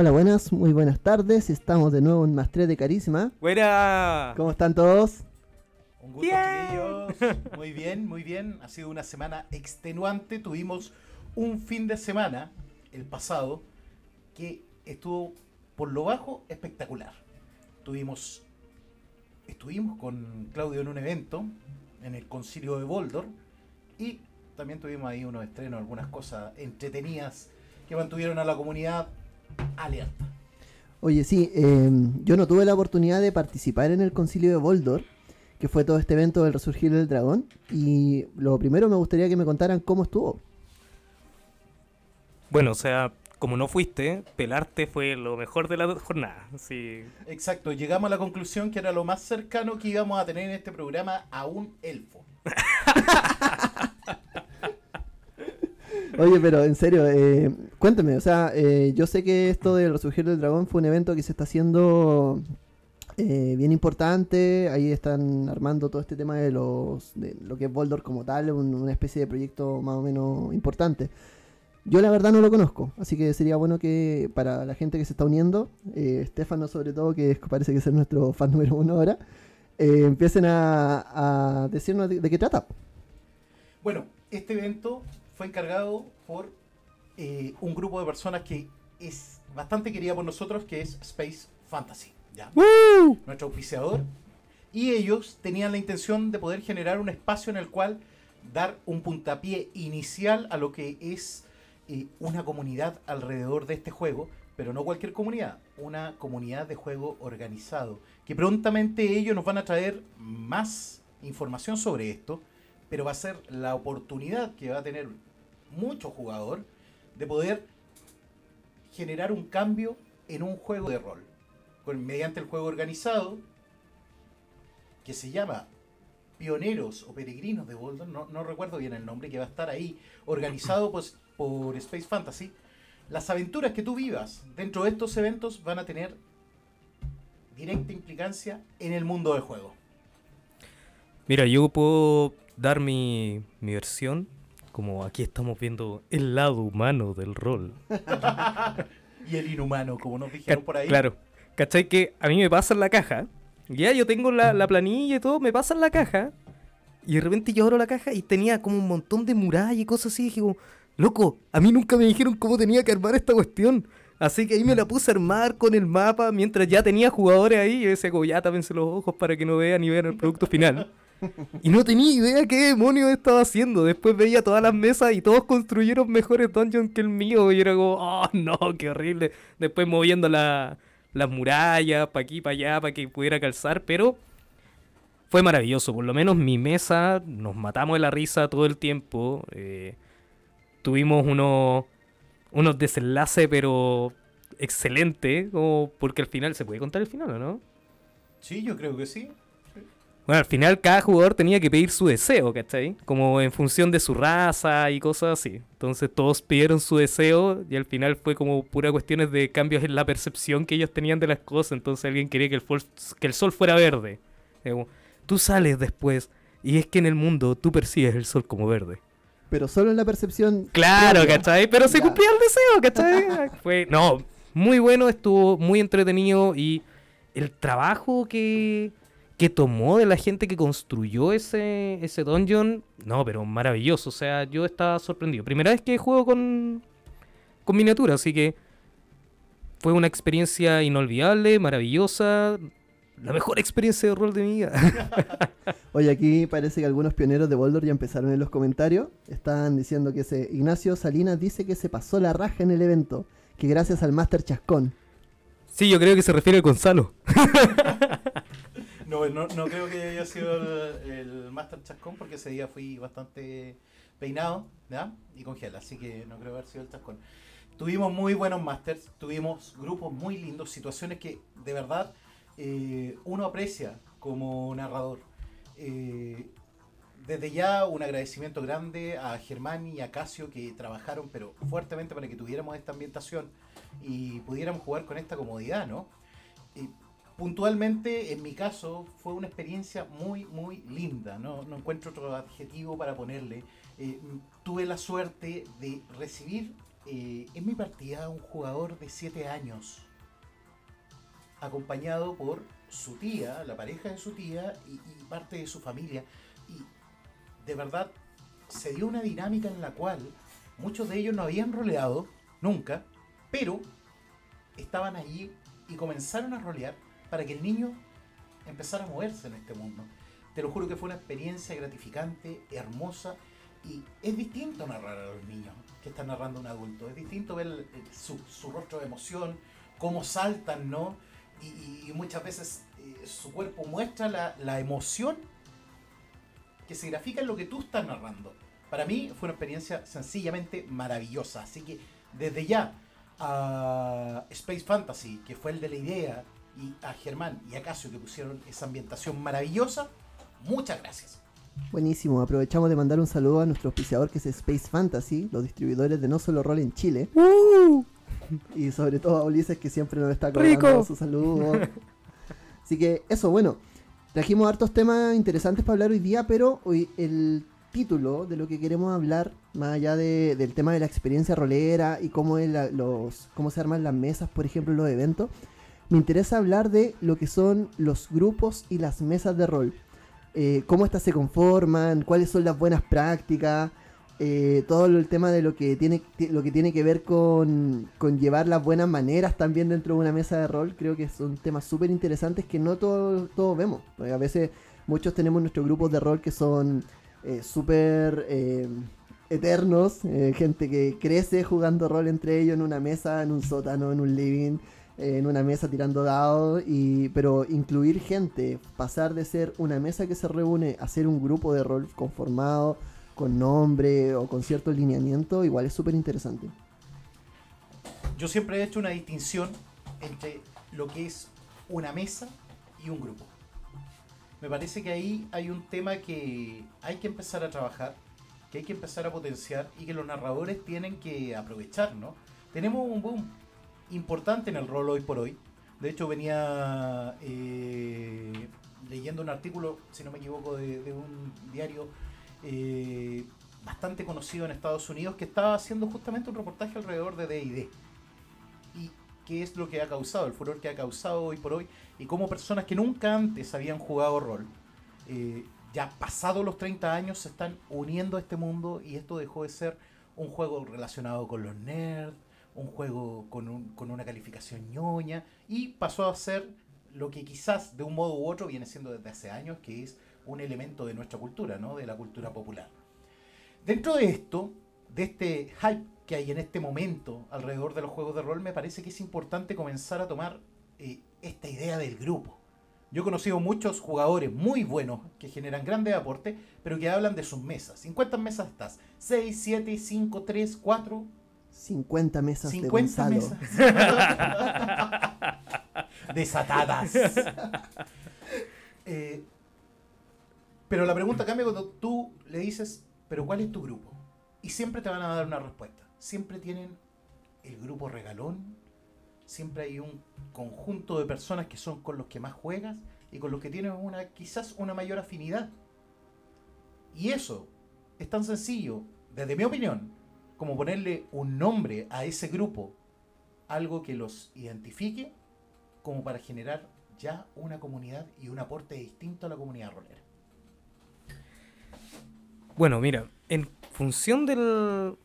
Hola, buenas, muy buenas tardes. Estamos de nuevo en Más 3 de Carisma. ¡Buena! ¿Cómo están todos? Un gusto, chiquillos. Muy bien, muy bien. Ha sido una semana extenuante. Tuvimos un fin de semana, el pasado, que estuvo por lo bajo espectacular. Tuvimos, estuvimos con Claudio en un evento, en el concilio de Boldor, y también tuvimos ahí unos estrenos, algunas cosas entretenidas que mantuvieron a la comunidad alerta. Oye, sí, eh, yo no tuve la oportunidad de participar en el concilio de Boldor, que fue todo este evento del resurgir del dragón. Y lo primero me gustaría que me contaran cómo estuvo. Bueno, o sea, como no fuiste, pelarte fue lo mejor de la jornada. Sí. Exacto, llegamos a la conclusión que era lo más cercano que íbamos a tener en este programa a un elfo. Oye, pero en serio, eh, cuéntame, o sea, eh, yo sé que esto del resurgir del dragón fue un evento que se está haciendo eh, bien importante. Ahí están armando todo este tema de los de lo que es Boldor como tal, un- una especie de proyecto más o menos importante. Yo la verdad no lo conozco, así que sería bueno que para la gente que se está uniendo, eh, Estefano sobre todo, que parece que es nuestro fan número uno ahora, empiecen a, decirnos de, de qué trata. Bueno, este evento fue encargado por eh, un grupo de personas que es bastante querida por nosotros, que es Space Fantasy, ¿ya? nuestro auspiciador. Y ellos tenían la intención de poder generar un espacio en el cual dar un puntapié inicial a lo que es eh, una comunidad alrededor de este juego, pero no cualquier comunidad, una comunidad de juego organizado, que prontamente ellos nos van a traer más información sobre esto, pero va a ser la oportunidad que va a tener mucho jugador de poder generar un cambio en un juego de rol, con, mediante el juego organizado, que se llama Pioneros o Peregrinos de Boldon, no, no recuerdo bien el nombre, que va a estar ahí, organizado pues, por Space Fantasy. Las aventuras que tú vivas dentro de estos eventos van a tener directa implicancia en el mundo del juego. Mira, yo puedo dar mi, mi versión. Como aquí estamos viendo el lado humano del rol. Y el inhumano, como nos dijeron por ahí. Claro. ¿Cachai? Que a mí me pasan la caja. Ya yo tengo la, la planilla y todo, me pasan la caja. Y de repente yo abro la caja y tenía como un montón de murallas y cosas así. Y dije como, loco, a mí nunca me dijeron cómo tenía que armar esta cuestión. Así que ahí me la puse a armar con el mapa mientras ya tenía jugadores ahí. Y yo decía como, ya tápense los ojos para que no vean ni vean el producto final. Y no tenía idea qué demonios estaba haciendo. Después veía todas las mesas y todos construyeron mejores dungeons que el mío. Y era como, oh no, qué horrible. Después moviendo la, las murallas para aquí, para allá, para que pudiera calzar. Pero fue maravilloso. Por lo menos mi mesa, nos matamos de la risa todo el tiempo. eh, tuvimos unos, unos desenlaces, pero excelente. Como porque al final, ¿se puede contar el final o no? Sí, yo creo que sí. Bueno, al final cada jugador tenía que pedir su deseo, ¿cachai? Como en función de su raza y cosas así. Entonces todos pidieron su deseo y al final fue como pura cuestiones de cambios en la percepción que ellos tenían de las cosas. Entonces alguien quería que el, fol- que el sol fuera verde. Como, tú sales después y es que en el mundo tú percibes el sol como verde. Pero solo en la percepción. Claro, propia. ¿cachai? Pero se Ya. cumplía el deseo, ¿cachai? Fue, no, muy bueno, estuvo muy entretenido y el trabajo que, que tomó de la gente que construyó ese, ese dungeon, no, pero maravilloso, o sea, yo estaba sorprendido. Primera vez que juego con, con miniatura, así que fue una experiencia inolvidable, maravillosa, la mejor experiencia de rol de mi vida. Oye, aquí parece que algunos pioneros de Boldor ya empezaron en los comentarios. Están diciendo que ese Ignacio Salinas dice que se pasó la raja en el evento. Que gracias al Master Chascón. sí, yo creo que se refiere a Gonzalo. No, no, no creo que haya sido el, Master Chascón porque ese día fui bastante peinado ¿ya? y con así que no creo haber sido el Chascón. Tuvimos muy buenos Masters, tuvimos grupos muy lindos, situaciones que de verdad eh, uno aprecia como narrador. Eh, desde ya un agradecimiento grande a Germán y a Casio que trabajaron pero fuertemente para que tuviéramos esta ambientación y pudiéramos jugar con esta comodidad, ¿no? Puntualmente, en mi caso, fue una experiencia muy, muy linda, no, encuentro otro adjetivo para ponerle. Eh, tuve la suerte de recibir eh, en mi partida a un jugador de 7 años, acompañado por su tía, la pareja de su tía y, y parte de su familia. Y de verdad se dio una dinámica en la cual muchos de ellos no habían roleado nunca, pero estaban allí y comenzaron a rolear para que el niño empezara a moverse en este mundo. Te lo juro que fue una experiencia gratificante, hermosa, y es distinto narrar a los niños que están narrando un adulto. Es distinto ver su, rostro de emoción, cómo saltan, ¿no? Y, muchas veces eh, su cuerpo muestra la, la emoción que se grafica en lo que tú estás narrando. Para mí fue una experiencia sencillamente maravillosa. Así que desde ya a Space Fantasy, que fue el de la idea, y a Germán y a Casio que pusieron esa ambientación maravillosa, muchas gracias. Buenísimo, aprovechamos de mandar un saludo a nuestro auspiciador que es Space Fantasy, los distribuidores de No Solo Roll en Chile. Y sobre todo a Ulises que siempre nos está cobrando su saludo. Así que eso, bueno, trajimos hartos temas interesantes para hablar hoy día, pero hoy el título de lo que queremos hablar, más allá de- del tema de la experiencia rolera y cómo, es la- los, cómo se arman las mesas, por ejemplo, en los eventos, me interesa hablar de lo que son los grupos y las mesas de rol. Eh, cómo éstas se conforman, cuáles son las buenas prácticas, eh, todo el tema de lo que tiene, ti- lo que, tiene que ver con, con llevar las buenas maneras también dentro de una mesa de rol. Creo que son temas súper interesantes que no todos todos vemos. Porque a veces muchos tenemos nuestros grupos de rol que son eh, súper eh, eternos, gente que crece jugando rol entre ellos en una mesa, en un sótano, en un living, en una mesa tirando dados, y, pero incluir gente, pasar de ser una mesa que se reúne a ser un grupo de rol conformado, con nombre o con cierto lineamiento, igual es súper interesante. Yo siempre he hecho una distinción entre lo que es una mesa y un grupo. Me parece que ahí hay un tema que hay que empezar a trabajar, que hay que empezar a potenciar y que los narradores tienen que aprovechar, ¿no? Tenemos un boom importante en el rol hoy por hoy. De hecho, venía eh, leyendo un artículo, si no me equivoco, de, un diario eh, bastante conocido en Estados Unidos que estaba haciendo justamente un reportaje alrededor de D&D y qué es lo que ha causado, el furor que ha causado hoy por hoy y cómo personas que nunca antes habían jugado rol, eh, ya pasados los 30 años, se están uniendo a este mundo y esto dejó de ser un juego relacionado con los nerds, un juego con, un- con una calificación ñoña y pasó a ser lo que quizás de un modo u otro viene siendo desde hace años, que es un elemento de nuestra cultura, ¿no? de la cultura popular. Dentro de esto, de este hype que hay en este momento alrededor de los juegos de rol, me parece que es importante comenzar a tomar eh, esta idea del grupo. Yo he conocido muchos jugadores muy buenos que generan grandes aportes, pero que hablan de sus mesas. ¿En cuántas mesas estás? ¿6, 7, 5, 3, 4? 50 mesas de 50 Gonzalo. mesas. Desatadas. Eh, pero la pregunta cambia cuando tú le dices, pero ¿cuál es tu grupo? Y siempre te van a dar una respuesta. Siempre tienen el grupo regalón, siempre hay un conjunto de personas que son con los que más juegas y con los que tienes una quizás una mayor afinidad. Y eso es tan sencillo, desde mi opinión, como ponerle un nombre a ese grupo, algo que los identifique, como para generar ya una comunidad y un aporte distinto a la comunidad rolera. Bueno, mira, en función del...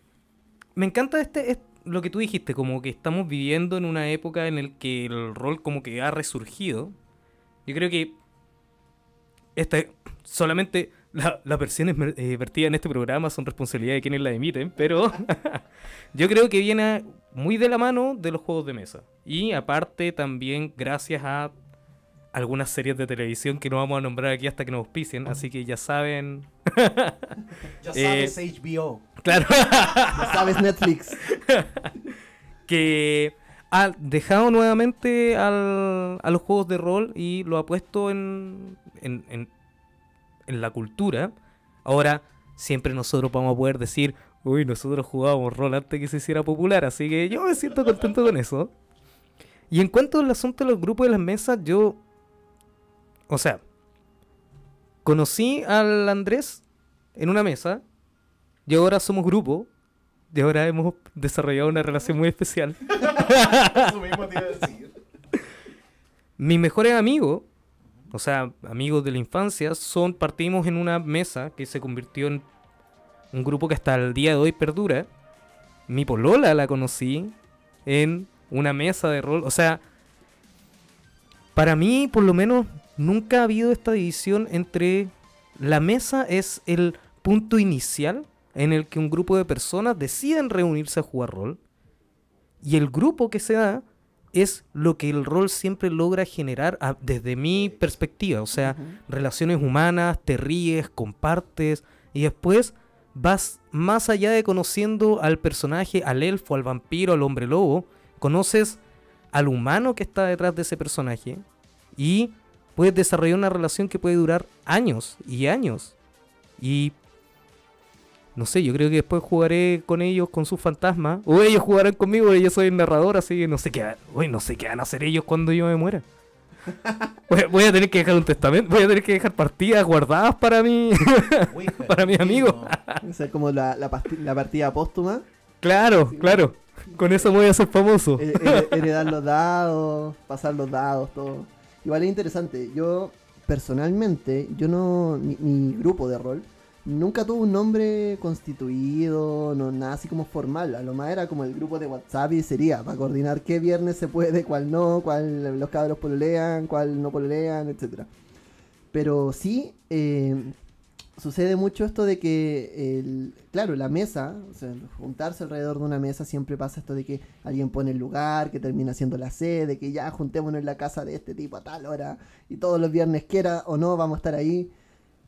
Me encanta este, es lo que tú dijiste, como que estamos viviendo en una época en el que el rol como que ha resurgido. Yo creo que esta solamente la- las versiones eh, vertidas en este programa son responsabilidad de quienes la emiten, pero yo creo que viene muy de la mano de los juegos de mesa. Y aparte también gracias a algunas series de televisión que no vamos a nombrar aquí hasta que nos auspicien, así que ya saben... Ya Eh, sabes, HBO. Claro. Ya sabes, Netflix. que ha dejado nuevamente al- a los juegos de rol y lo ha puesto en, en, en- en la cultura. Ahora, siempre nosotros vamos a poder decir, uy, nosotros jugábamos rol antes que se hiciera popular, así que yo me siento contento con eso. Y en cuanto al asunto de los grupos de las mesas, yo, o sea, conocí al Andrés en una mesa, y ahora somos grupo, y ahora hemos desarrollado una relación muy especial. Eso mismo te iba a decir. Mis mejores amigos, o sea, amigos de la infancia, son partimos en una mesa que se convirtió en un grupo que hasta el día de hoy perdura. Mi polola la conocí en una mesa de rol. O sea, para mí, por lo menos, nunca ha habido esta división entre la mesa es el punto inicial en el que un grupo de personas deciden reunirse a jugar rol. Y el grupo que se da es lo que el rol siempre logra generar a- desde mi perspectiva. O sea, relaciones humanas, te ríes, compartes y después vas más allá de conociendo al personaje, al elfo, al vampiro, al hombre lobo, conoces al humano que está detrás de ese personaje y puedes desarrollar una relación que puede durar años y años. Y no sé, yo creo que después jugaré con ellos con sus fantasmas. O ellos jugarán conmigo, yo soy el narrador, así que no sé qué, uy, no sé qué van a hacer ellos cuando yo me muera. Voy a, voy a tener que dejar un testamento, voy a tener que dejar partidas guardadas para mí. Para mi amigo. O sea, como la, la, partida póstuma. claro, claro. Con eso voy a ser famoso. Her- her- heredar los dados, pasar los dados, todo. Igual es interesante. Yo, personalmente, yo no. Mi, mi grupo de rol nunca tuvo un nombre constituido, no nada así como formal. A lo más era como el grupo de WhatsApp y sería para coordinar qué viernes se puede, cuál no, cuál los cabros pololean, cuál no pololean, etcétera. Pero sí, eh, sucede mucho esto de que, claro, la mesa, o sea, juntarse alrededor de una mesa siempre pasa esto de que alguien pone el lugar, que termina siendo la sede, que ya juntémonos en la casa de este tipo a tal hora y todos los viernes quiera o no vamos a estar ahí.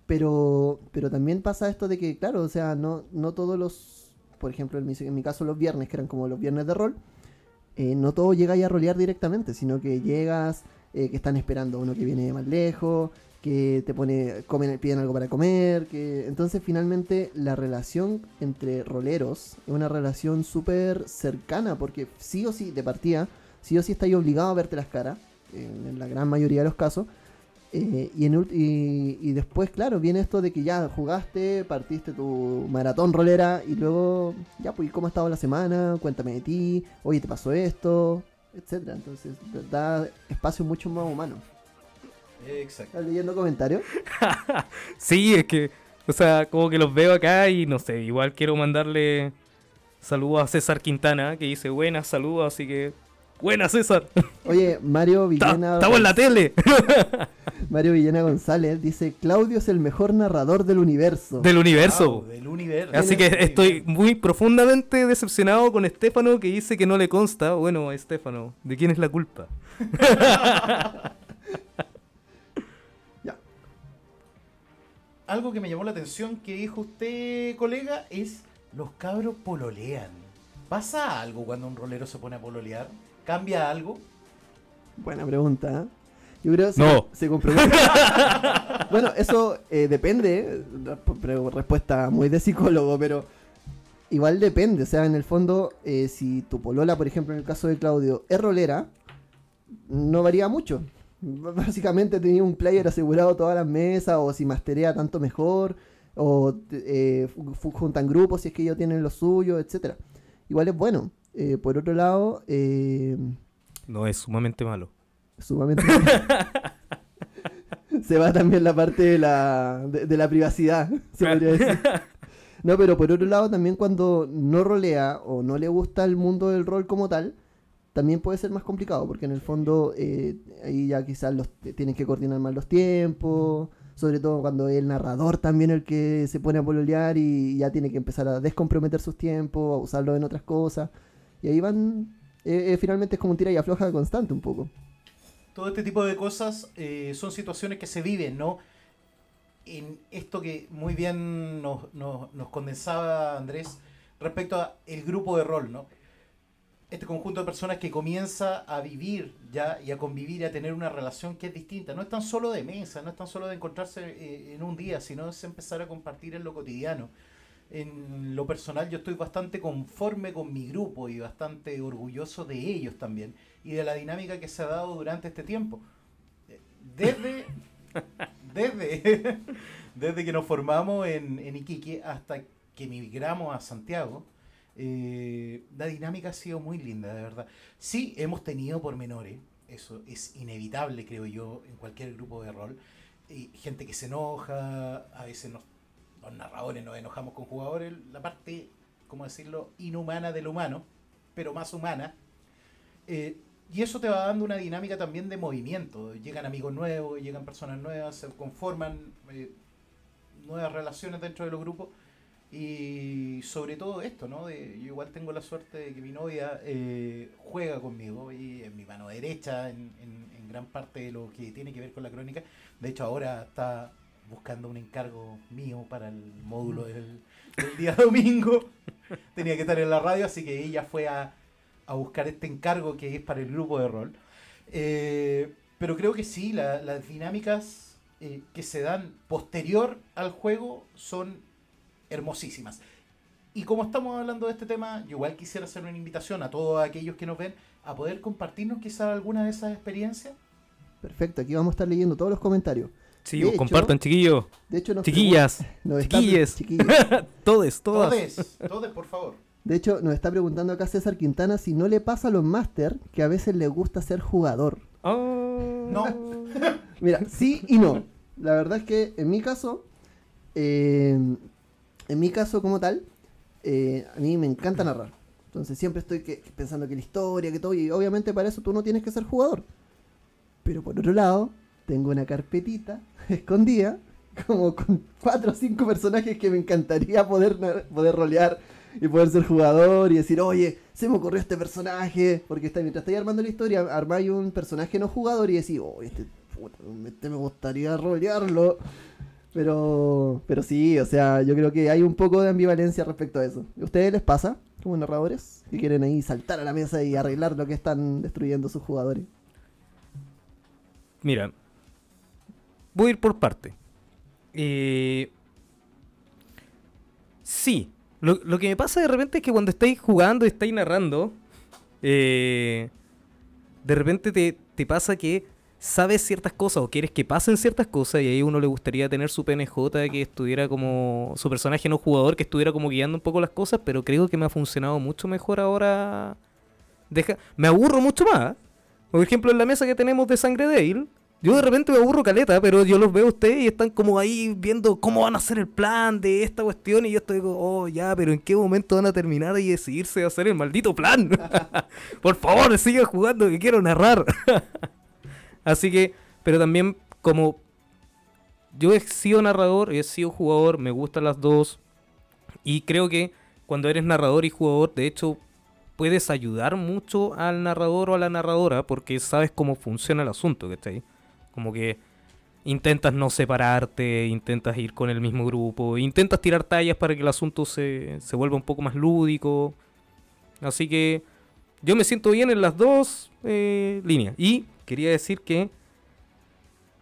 Pero, pero también pasa esto de que, claro, o sea, no, no todos los, por ejemplo, en mi, en mi caso los viernes, que eran como los viernes de rol, eh, no todo llega ya a rolear directamente, sino que llegas, eh, que están esperando a uno que viene más lejos, que te pone, comen, piden algo para comer, que entonces finalmente la relación entre roleros es una relación súper cercana, porque sí o sí, de partida, sí o sí estáis obligado a verte las caras, en la gran mayoría de los casos, eh, y, en y, y después, claro, viene esto de que ya jugaste, partiste tu maratón rolera y luego, ya, pues, ¿cómo ha estado la semana? Cuéntame de ti, oye, ¿te pasó esto? Etcétera. Entonces, da espacio mucho más humano. Exacto. ¿Estás leyendo comentarios? Sí, es que, o sea, como que los veo acá y no sé, igual quiero mandarle saludos a César Quintana, que dice buenas saludos, así que buenas César, Oye, Mario Villena, estamos en la tele Mario Villena González dice, Claudio es el mejor narrador del universo. del universo. Wow, del universo. Así que estoy muy profundamente decepcionado con Estefano que dice que no le consta. Bueno, Estefano, ¿de quién es la culpa? Ya. Algo que me llamó la atención que dijo usted, colega, es los cabros pololean. ¿Pasa algo cuando un rolero se pone a pololear? ¿Cambia algo? Buena pregunta. ¿eh? Yo creo que se, No. se compromete. bueno, eso eh, depende. pero respuesta muy de psicólogo, pero igual depende. O sea, en el fondo, eh, si tu polola, por ejemplo, en el caso de Claudio, es rolera, no varía mucho. Básicamente tenía un player asegurado todas las mesas, o si masterea tanto mejor, o eh, juntan grupos si es que ellos tienen lo suyo, etcétera Igual es bueno. Eh, por otro lado, eh, No, es sumamente malo. sumamente se va también la parte de la, de, de la privacidad se podría decir. no pero por otro lado también cuando no rolea o no le gusta el mundo del rol como tal también puede ser más complicado porque en el fondo eh, ahí ya quizás los tienen que coordinar más los tiempos sobre todo cuando es el narrador también el que se pone a pololear y ya tiene que empezar a descomprometer sus tiempos a usarlo en otras cosas y ahí van eh, eh, finalmente es como un tira y afloja constante un poco Todo este tipo de cosas eh, son situaciones que se viven, ¿no? En esto que muy bien nos, nos- condensaba Andrés respecto a el grupo de rol, ¿no? este conjunto de personas que comienza a vivir ya y a convivir a tener una relación que es distinta. No es tan solo de mesa, no es tan solo de encontrarse eh, en un día, sino es empezar a compartir en lo cotidiano. En lo personal yo estoy bastante conforme con mi grupo y bastante orgulloso de ellos también y de la dinámica que se ha dado durante este tiempo. Desde, desde, desde que nos formamos en, en Iquique hasta que migramos a Santiago, eh, la dinámica ha sido muy linda, de verdad. Sí, hemos tenido pormenores, eso es inevitable, creo yo, en cualquier grupo de rol. Y gente que se enoja, a veces nos, los narradores nos enojamos con jugadores, la parte, ¿cómo decirlo?, inhumana del humano, pero más humana. Eh, y eso te va dando una dinámica también de movimiento. Llegan amigos nuevos, llegan personas nuevas, se conforman eh, nuevas relaciones dentro de los grupos y sobre todo esto, ¿no? Yo igual tengo la suerte de que mi novia eh, juega conmigo y es mi mano derecha en, en, gran parte de lo que tiene que ver con la crónica. De hecho, ahora está buscando un encargo mío para el módulo del, del día domingo. Tenía que estar en la radio, así que ella fue a, a buscar este encargo que es para el grupo de rol. Eh, pero creo que sí, la, las dinámicas eh, que se dan posterior al juego son hermosísimas. Y como estamos hablando de este tema, yo igual quisiera hacer una invitación a todos aquellos que nos ven a poder compartirnos quizás alguna de esas experiencias. Perfecto, aquí vamos a estar leyendo todos los comentarios. Sí, De compartan, chiquillos. De hecho, nos Chiquillas. nos Chiquilles. chiquillos. Todes, todas. Todes, todes, por favor. De hecho, nos está preguntando acá César Quintana si no le pasa a los máster que a veces les gusta ser jugador. Oh. No. Mira, sí y no. La verdad es que en mi caso, eh, en mi caso como tal, eh, a mí me encanta narrar. Entonces siempre estoy que- pensando que la historia, que todo, y obviamente para eso tú no tienes que ser jugador. Pero por otro lado, tengo una carpetita escondida, como con cuatro o cinco personajes que me encantaría poder, poder rolear y poder ser jugador y decir, oye, se me ocurrió este personaje. Porque mientras estoy armando la historia, armáis un personaje no jugador y decís, oh, este, este me gustaría rolearlo. Pero, pero sí, o sea, yo creo que hay un poco de ambivalencia respecto a eso. ¿A ustedes les pasa, como narradores, que quieren ahí saltar a la mesa y arreglar lo que están destruyendo sus jugadores? Mira, voy a ir por parte. Eh, sí, lo, lo que me pasa de repente es que cuando estáis jugando y estáis narrando, eh, de repente te, te pasa que sabes ciertas cosas o quieres que pasen ciertas cosas y ahí uno le gustaría tener su PNJ que estuviera como su personaje no jugador, que estuviera como guiando un poco las cosas, pero creo que me ha funcionado mucho mejor ahora. Deja, me aburro mucho más. Por ejemplo, en la mesa que tenemos de Sangre Dale, yo de repente me aburro caleta, pero yo los veo a ustedes y están como ahí viendo cómo van a hacer el plan de esta cuestión y yo estoy como, oh, ya, pero ¿en qué momento van a terminar y decidirse a hacer el maldito plan? Por favor, sigan jugando que quiero narrar. Así que, pero también como yo he sido narrador, he sido jugador, me gustan las dos y creo que cuando eres narrador y jugador, de hecho, puedes ayudar mucho al narrador o a la narradora porque sabes cómo funciona el asunto, ¿cachai? Como que intentas no separarte, intentas ir con el mismo grupo, intentas tirar tallas para que el asunto se, se vuelva un poco más lúdico. Así que yo me siento bien en las dos eh, líneas. Y quería decir que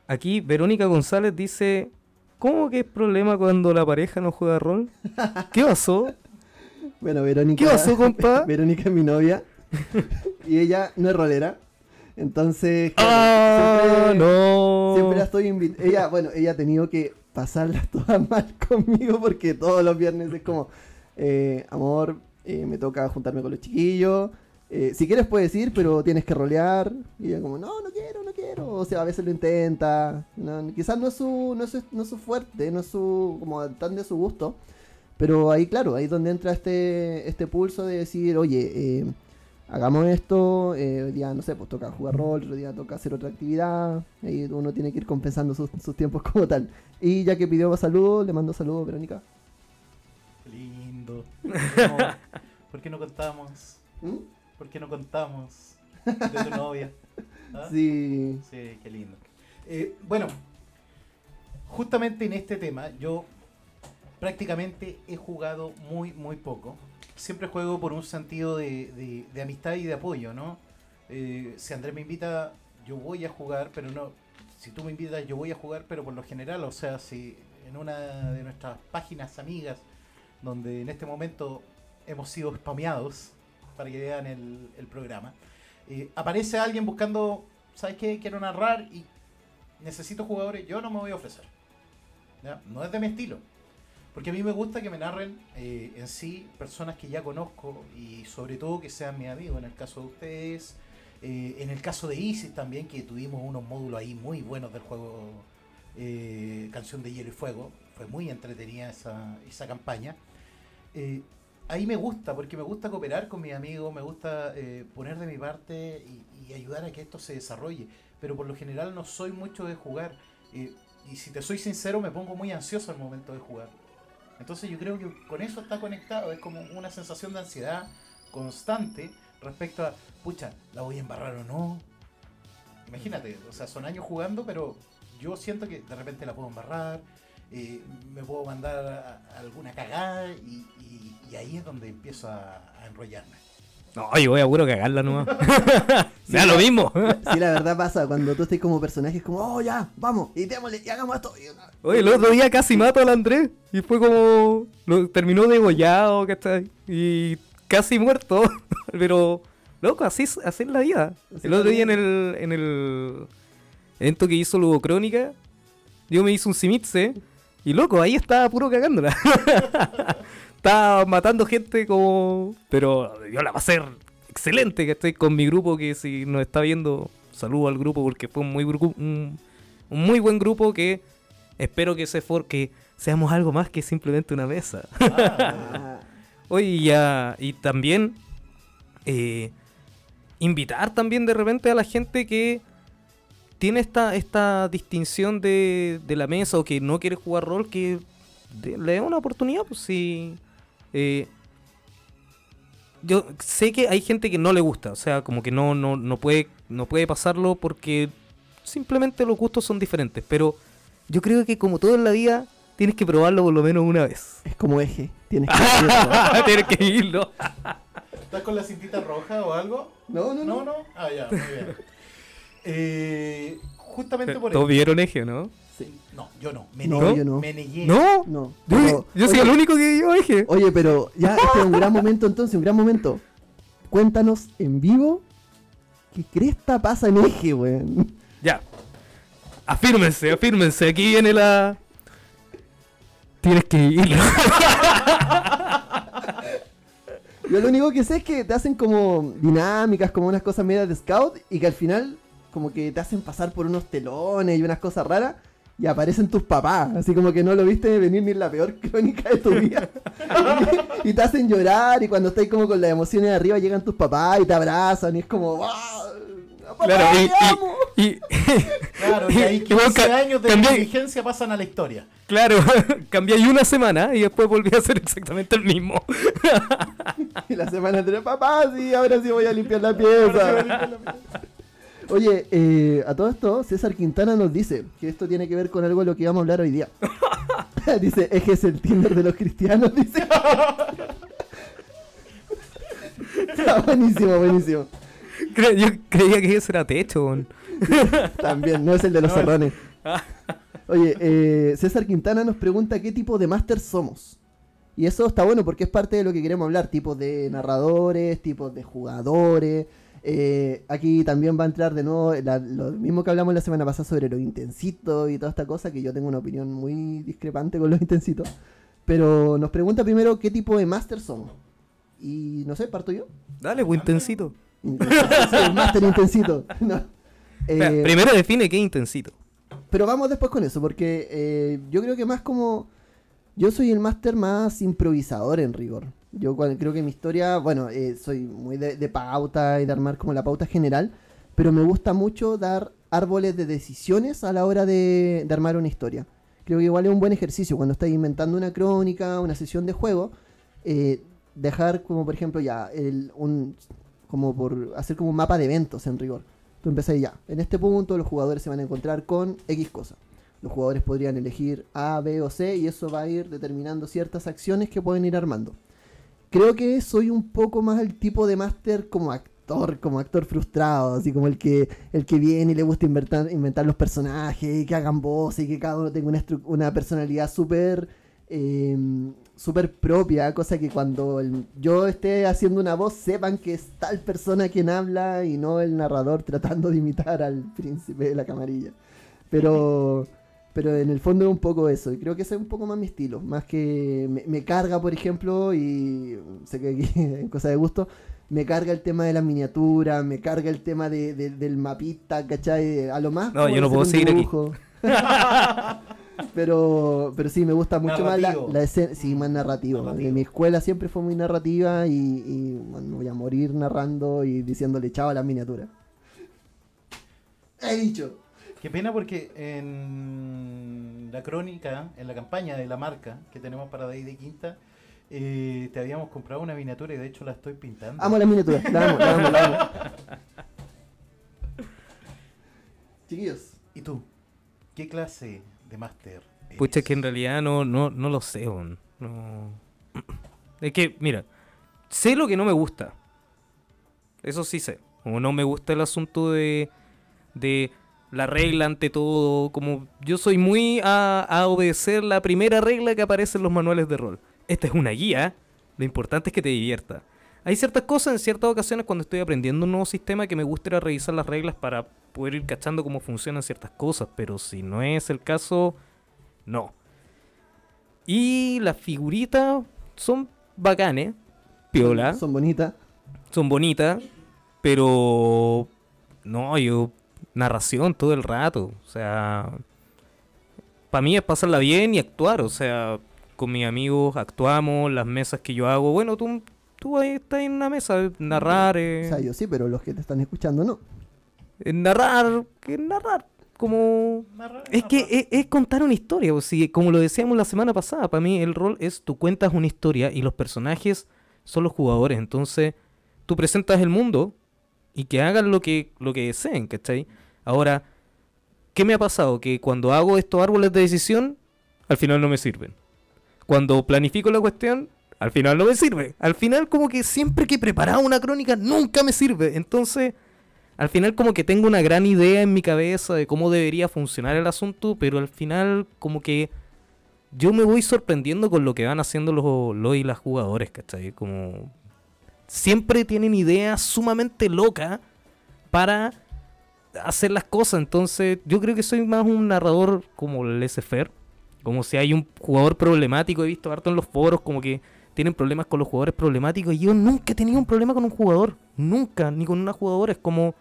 aquí Verónica González dice, ¿cómo que es problema cuando la pareja no juega rol? ¿Qué pasó? Bueno, Verónica. ¿Qué pasó, compa? Verónica es mi novia. y ella no es rolera. Entonces. ¡Ah, siempre- no! Siempre la estoy invitando. Ella, bueno, ella ha tenido que pasarlas todas mal conmigo porque todos los viernes es como, eh, amor, eh, me toca juntarme con los chiquillos. eh, si quieres puedes ir, pero tienes que rolear. Y ella como, no, no quiero, no quiero. O sea, a veces lo intenta. no, quizás no es su, no es, su- no es su fuerte, no es su, como tan de su gusto. Pero ahí, claro, ahí es donde entra este, este pulso de decir, oye, eh, hagamos esto, eh, hoy día, no sé, pues toca jugar rol, otro día toca hacer otra actividad, y uno tiene que ir compensando sus, sus tiempos como tal. Y ya que pidió saludos, le mando saludos, Verónica. Qué lindo. No, ¿Por qué no contamos? ¿Mm? ¿Por qué no contamos de tu novia? ¿Ah? Sí, Sí, qué lindo. Eh, bueno, justamente en este tema yo prácticamente he jugado muy, muy poco. Siempre juego por un sentido de, amistad y de apoyo, ¿no? Eh, si Andrés me invita, yo voy a jugar, pero no. Si tú me invitas, yo voy a jugar, pero por lo general, o sea, si en una de nuestras páginas amigas, donde en este momento hemos sido spameados para que vean el, programa, eh, aparece alguien buscando, ¿sabes qué? Quiero narrar y necesito jugadores, yo no me voy a ofrecer. No es de mi estilo. Porque a mí me gusta que me narren eh, en sí personas que ya conozco y sobre todo que sean mis amigos, en el caso de ustedes, eh, en el caso de Isis también, que tuvimos unos módulos ahí muy buenos del juego eh, Canción de Hielo y Fuego, fue muy entretenida esa, esa campaña. Ahí me gusta, porque me gusta cooperar con mis amigos, me gusta poner de mi parte y, ayudar a que esto se desarrolle, pero por lo general no soy mucho de jugar. y si te soy sincero, me pongo muy ansioso al momento de jugar. Entonces yo creo que con eso está conectado, es como una sensación de ansiedad constante respecto a, pucha, ¿la voy a embarrar o no? Imagínate, o sea, son años jugando, pero yo siento que de repente la puedo embarrar, eh, me puedo mandar alguna cagada y, ahí es donde empiezo a enrollarme. No, yo voy a puro cagarla nomás. Da lo mismo. Sí, la verdad pasa, cuando tú estás como personaje, es como, oh, ya, vamos, y démosle, y hagamos esto. Oye, el otro día casi mato al Andrés y fue como. Lo, terminó degollado, ¿cachai? Y casi muerto. Pero, loco, así, es- así es la vida. Así El otro día en el, en el evento que hizo Lugo Crónica, yo me hice un Simitse y, loco, ahí estaba puro cagándola. Estaba matando gente como. Pero yo la pasé excelente, que estoy con mi grupo que si nos está viendo, saludo al grupo porque fue un muy, un, un muy buen grupo que espero que se for que seamos algo más que simplemente una mesa. Ah, Oye, y ya, y también eh, invitar también de repente a la gente que tiene esta, esta distinción de, de la mesa o que no quiere jugar rol, que le dé una oportunidad, pues sí. Eh, yo sé que hay gente que no le gusta, o sea, como que no, no, no, puede, no puede pasarlo porque simplemente los gustos son diferentes, pero yo creo que como todo en la vida, tienes que probarlo por lo menos una vez. es como eje, tienes que hacerlo. Tienes que irlo. ¿Estás con la cintita roja o algo? No, no, No, no. no. Ah, ya, muy bien. Eh, justamente por Todos eso. vieron eje, ¿no? Sí. No, yo no. Me No, negué. yo no. Me negué. ¿No? No. Yo, pero- yo soy oye, el único que vio eje. Oye, pero ya, este es un gran momento entonces, un gran momento. Cuéntanos en vivo qué cresta pasa en eje, weón. Ya. Afírmense, afírmense. Aquí viene la. Tienes que irlo. Yo lo único que sé es que te hacen como dinámicas, como unas cosas medias de scout y que al final como que te hacen pasar por unos telones y unas cosas raras y aparecen tus papás, así como que no lo viste venir ni en la peor crónica de tu vida. y te hacen llorar y cuando estás como con las emociones de arriba llegan tus papás y te abrazan y es como ¡Wow! ¡Papá, Claro, y, te amo! y, y- Claro, y ahí Y vos 15 ca- años de cambié- negligencia pasan a la historia. claro, cambié ahí una semana y después volví a hacer exactamente el mismo. Y la semana anterior, papá, sí, ahora sí voy a limpiar la pieza. Oye, eh, a todo esto, César Quintana nos dice que esto tiene que ver con algo de lo que vamos a hablar hoy día. dice, eje es el Tinder de los cristianos, dice. Está buenísimo, buenísimo. Cre- Yo creía que ese era techo. También, no es el de los No, serrones. Oye, eh, César Quintana nos pregunta qué tipo de máster somos. Y eso está bueno porque es parte de lo que queremos hablar, tipos de narradores, tipos de jugadores. Eh, aquí también va a entrar de nuevo la- lo mismo que hablamos la semana pasada sobre los intensitos y toda esta cosa, que yo tengo una opinión muy discrepante con los intensitos. Pero nos pregunta primero qué tipo de máster somos. Y no sé, parto yo. Dale, pues intensito. Intensito. Sí, máster intensito. No. Espera, Eh, primero define qué es intensito. pero vamos después con eso, porque eh, yo creo que más como... Yo soy el máster más improvisador en rigor. Yo creo que mi historia, bueno, eh, soy muy de, pauta y de armar como la pauta general, pero me gusta mucho dar árboles de decisiones a la hora de, armar una historia. Creo que igual es un buen ejercicio cuando estás inventando una crónica, una sesión de juego, eh, dejar como por ejemplo ya, un, como por hacer como un mapa de eventos en rigor. Tú empezás ya, en este punto los jugadores se van a encontrar con X cosa. Los jugadores podrían elegir A, B o C y eso va a ir determinando ciertas acciones que pueden ir armando. Creo que soy un poco más el tipo de máster como actor, como actor frustrado, así como el que el que viene y le gusta inventar, inventar los personajes, y que hagan voces y que cada uno tenga una, una personalidad súper eh, propia, cosa que cuando yo esté haciendo una voz sepan que es tal persona quien habla y no el narrador tratando de imitar al príncipe de la camarilla. Pero, pero en el fondo es un poco eso, y creo que ese es un poco más mi estilo, más que me, me carga, por ejemplo, y sé que aquí en cosa de gusto, me carga el tema de la miniatura, me carga el tema de, de- del mapita, ¿cachai? A lo más... No, yo no puedo seguir aquí. dibujo. pero, pero sí, me gusta mucho más la, la escena, sí, más narrativo. Narrativo. En mi escuela siempre fue muy narrativa y, y, bueno, voy a morir narrando y diciéndole chao a las miniaturas. He dicho. Qué pena porque en la crónica, en la campaña de la marca que tenemos para Day de Quinta, eh, te habíamos comprado una miniatura y de hecho la estoy pintando. Amo las miniaturas, la amo, la amo, la amo. Chiquillos, ¿Y tú? ¿Qué clase de máster? Pucha, es que en realidad no, no, no lo sé. No. Es que, mira, sé lo que no me gusta. Eso sí sé. Como no me gusta el asunto de, de la regla ante todo. Como yo soy muy a, a obedecer la primera regla que aparece en los manuales de rol. Esta es una guía. Lo importante es que te divierta. Hay ciertas cosas en ciertas ocasiones cuando estoy aprendiendo un nuevo sistema que me gustaría revisar las reglas para poder ir cachando cómo funcionan ciertas cosas. Pero si no es el caso, no. Y las figuritas son bacanes, piola, son bonitas. son bonitas, pero no, yo narración todo el rato, o sea, para mí es pasarla bien y actuar, o sea, con mis amigos actuamos, las mesas que yo hago, bueno, tú, tú ahí estás en una mesa, narrar, eh, O sea, yo sí, pero los que te están escuchando no. eh, narrar, que narrar, como es que es contar una historia, o sea, como lo decíamos la semana pasada, para mí el rol es tú cuentas una historia y los personajes son los jugadores, entonces tú presentas el mundo y que hagan lo que, lo que deseen, ¿cachai? Ahora, ¿qué me ha pasado? Que cuando hago estos árboles de decisión, al final no me sirven. Cuando planifico la cuestión, al final no me sirve. Al final como que siempre que he preparado una crónica, nunca me sirve. Entonces, al final como que tengo una gran idea en mi cabeza de cómo debería funcionar el asunto, pero al final como que yo me voy sorprendiendo con lo que van haciendo los, los y las jugadores, ¿cachai? Como siempre tienen ideas sumamente locas para hacer las cosas, entonces yo creo que soy más un narrador como laissez-faire, como si hay un jugador problemático, he visto harto en los foros como que tienen problemas con los jugadores problemáticos. Y yo nunca he tenido un problema con un jugador, nunca, ni con una jugadora, es como,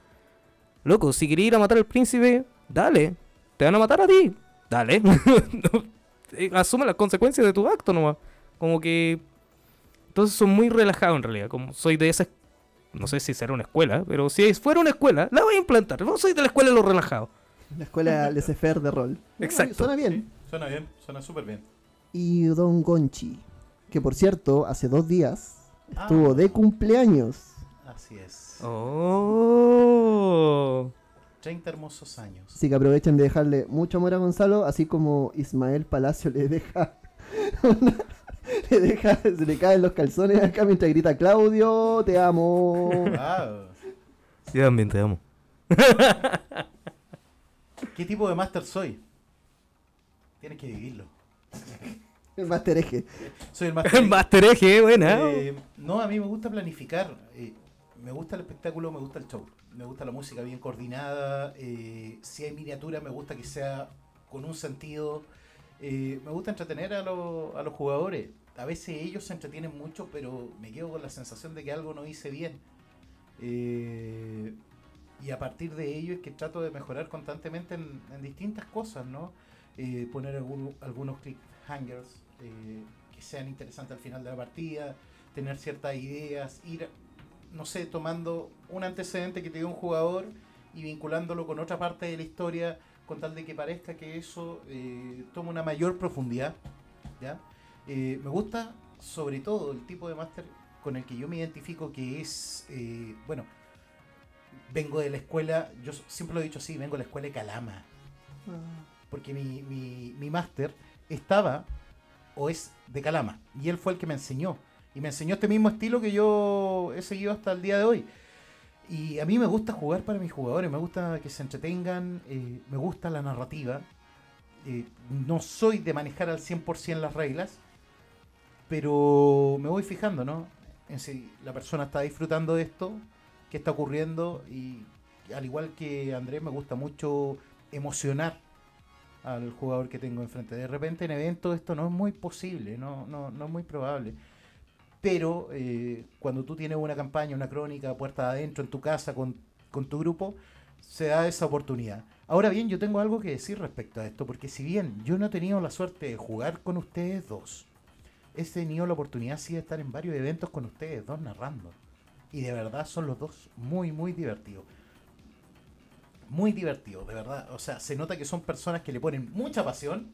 loco, si quería ir a matar al príncipe, dale, te van a matar a ti, dale, Eh, asume las consecuencias de tu acto nomás, como que, entonces son muy relajados en realidad, como soy de esas, no sé si será una escuela, pero si fuera una escuela, la voy a implantar, no soy de la escuela de los relajados. La escuela laissez-faire de rol. Exacto. Suena bien. Suena bien, suena súper bien. Y Don Gonchi, que por cierto, hace dos días estuvo Ah. de cumpleaños. Así es. Oh. 30 hermosos años. Así que aprovechen de dejarle mucho amor a Gonzalo, así como Ismael Palacio le deja. una- le deja, se le caen los calzones acá mientras grita Claudio, te amo. Wow. Yo también te amo. ¿Qué tipo de máster soy? Tienes que vivirlo. El Master Eje. Soy el máster. Master Eje, buena. Eh, no, a mí me gusta planificar. eh, me gusta el espectáculo, me gusta el show. Me gusta la música bien coordinada. eh, si hay miniatura, me gusta que sea con un sentido. Eh, me gusta entretener a, los- a los jugadores. A veces ellos se entretienen mucho, pero me quedo con la sensación de que algo no hice bien. Eh, y a partir de ello es que trato de mejorar constantemente en, en distintas cosas, ¿no? Eh, poner algún- algunos cliffhangers eh, que sean interesantes al final de la partida, tener ciertas ideas, ir, no sé, tomando un antecedente que te dio un jugador y vinculándolo con otra parte de la historia, con tal de que parezca que eso eh, toma una mayor profundidad. ¿ya? Eh, me gusta sobre todo el tipo de máster con el que yo me identifico que es, eh, bueno, vengo de la escuela, yo siempre lo he dicho así, vengo de la escuela de Calama porque mi, mi, mi máster estaba o es de Calama y él fue el que me enseñó. Y me enseñó este mismo estilo que yo he seguido hasta el día de hoy. Y a mí me gusta jugar para mis jugadores, me gusta que se entretengan, eh, me gusta la narrativa. Eh, no soy de manejar al 100% las reglas, pero me voy fijando, ¿no? En si la persona está disfrutando de esto, qué está ocurriendo y al igual que Andrés me gusta mucho emocionar al jugador que tengo enfrente. De repente en eventos esto no es muy posible, no, no, no es muy probable. Pero eh, cuando tú tienes una campaña, una crónica, puerta adentro, en tu casa, con, con tu grupo, se da esa oportunidad. Ahora bien, yo tengo algo que decir respecto a esto, porque si bien yo no he tenido la suerte de jugar con ustedes dos, he tenido la oportunidad sí de estar en varios eventos con ustedes dos narrando. Y de verdad son los dos muy, muy divertidos. Muy divertidos, de verdad. O sea, se nota que son personas que le ponen mucha pasión.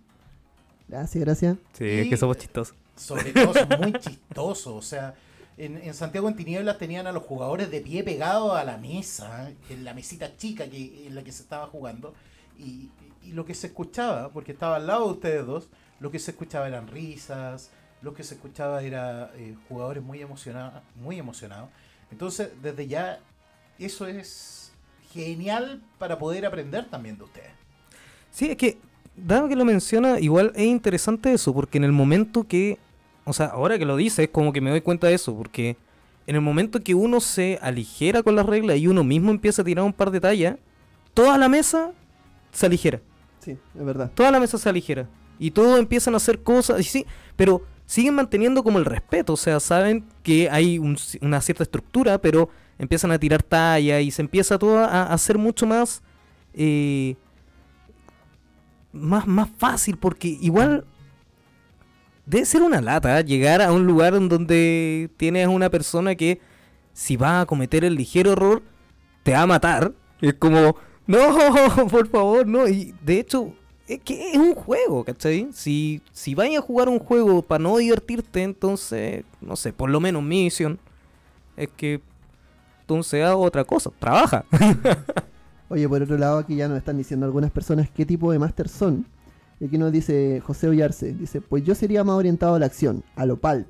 Gracias, gracias. Sí, Y- es que somos chistosos. Sobre todo son muy chistosos. O sea, en, en Santiago en Tinieblas tenían a los jugadores de pie pegados a la mesa, en la mesita chica que, en la que se estaba jugando. Y, y lo que se escuchaba, porque estaba al lado de ustedes dos, lo que se escuchaba eran risas, lo que se escuchaba era eh, jugadores muy emocionados, muy emocionados. Entonces, desde ya, eso es genial para poder aprender también de ustedes. Sí, es que, dado que lo menciona, igual es interesante eso, porque en el momento que, o sea, ahora que lo dices, como que me doy cuenta de eso, porque en el momento que uno se aligera con las reglas y uno mismo empieza a tirar un par de tallas, toda la mesa se aligera, Sí, es verdad. toda la mesa se aligera. Y todos empiezan a hacer cosas, y sí, pero siguen manteniendo como el respeto, o sea, saben que hay un- una cierta estructura, pero empiezan a tirar talla y se empieza todo a, a hacer mucho más, eh, más, más fácil, porque igual debe ser una lata ¿eh? llegar a un lugar en donde tienes a una persona que si va a cometer el ligero error, te va a matar. Es como, no, por favor, no. Y de hecho, es que es un juego, ¿cachai? Si, si a jugar un juego para no divertirte, entonces, no sé, por lo menos mi visión es que entonces haga otra cosa, trabaja. Oye, por otro lado, aquí ya nos están diciendo algunas personas qué tipo de máster son. Y aquí nos dice José Ollarse, dice, pues yo sería más orientado a la acción, a lo pulp,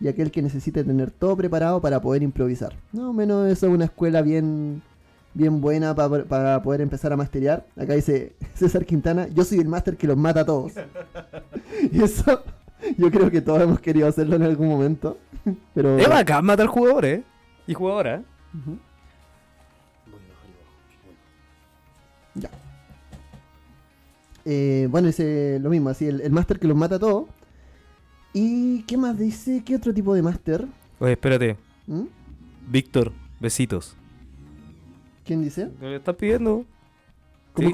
y aquel que necesite tener todo preparado para poder improvisar. No, menos eso es una escuela bien, bien buena pa- para poder empezar a masterear. Acá dice César Quintana, yo soy el máster que los mata a todos. y eso, yo creo que todos hemos querido hacerlo en algún momento. Pero... Es bacán matar jugadores, ¿eh? Y jugadoras. ¿eh? Ujú. Eh, bueno, dice lo mismo, así el, el máster que los mata a todos. ¿Y qué más dice? ¿Qué otro tipo de máster? Oye, espérate. ¿Mm? Víctor, besitos. ¿Quién dice? ¿Me lo estás pidiendo?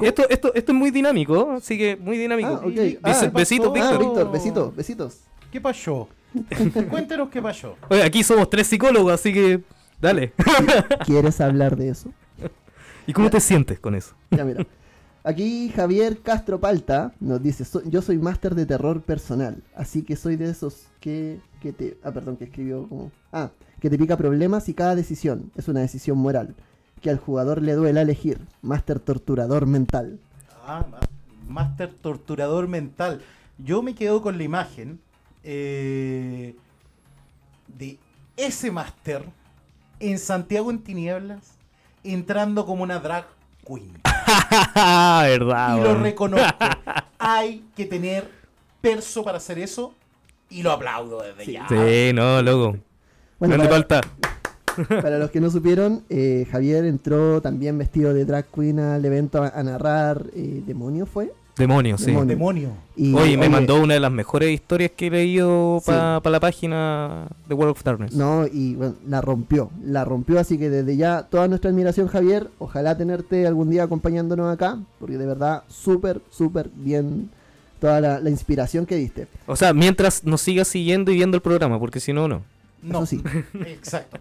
Esto, esto, esto es muy dinámico, así que muy dinámico. Ah, ok. Dice, Ah, besitos? Ah, Víctor. Víctor, besitos, besitos. ¿Qué pasó? Cuéntenos qué pasó. Oye, aquí somos tres psicólogos, así que dale. ¿Quieres hablar de eso? ¿Y cómo te sientes con eso? Ya, mira. Aquí Javier Castro Palta nos dice, "So- yo soy máster de terror personal, así que soy de esos que, que te... Ah, perdón, que escribió como... Ah, que te pica problemas y cada decisión es una decisión moral, que al jugador le duela elegir, máster torturador mental. Ah, Máster torturador mental. Yo me quedo con la imagen eh, de ese máster en Santiago en Tinieblas entrando como una drag queen. ¿Verdad? y lo reconozco. Hay que tener perso para hacer eso y lo aplaudo desde ya. Sí, no, loco. Bueno, Grande para, falta. para los que no supieron, eh, Javier entró también vestido de drag queen al evento a, a narrar eh, ¿Demonio fue? Demonio, sí. Demonio. Demonio. Y, Oye, me mandó una de las mejores historias que he leído Sí. para la página de World of Darkness. No, y bueno, la rompió, la rompió, así que desde ya toda nuestra admiración, Javier. Ojalá tenerte algún día acompañándonos acá, porque de verdad, súper, súper bien toda la, la inspiración que diste. O sea, mientras nos sigas siguiendo y viendo el programa, porque si no, no. No, Eso sí. exacto.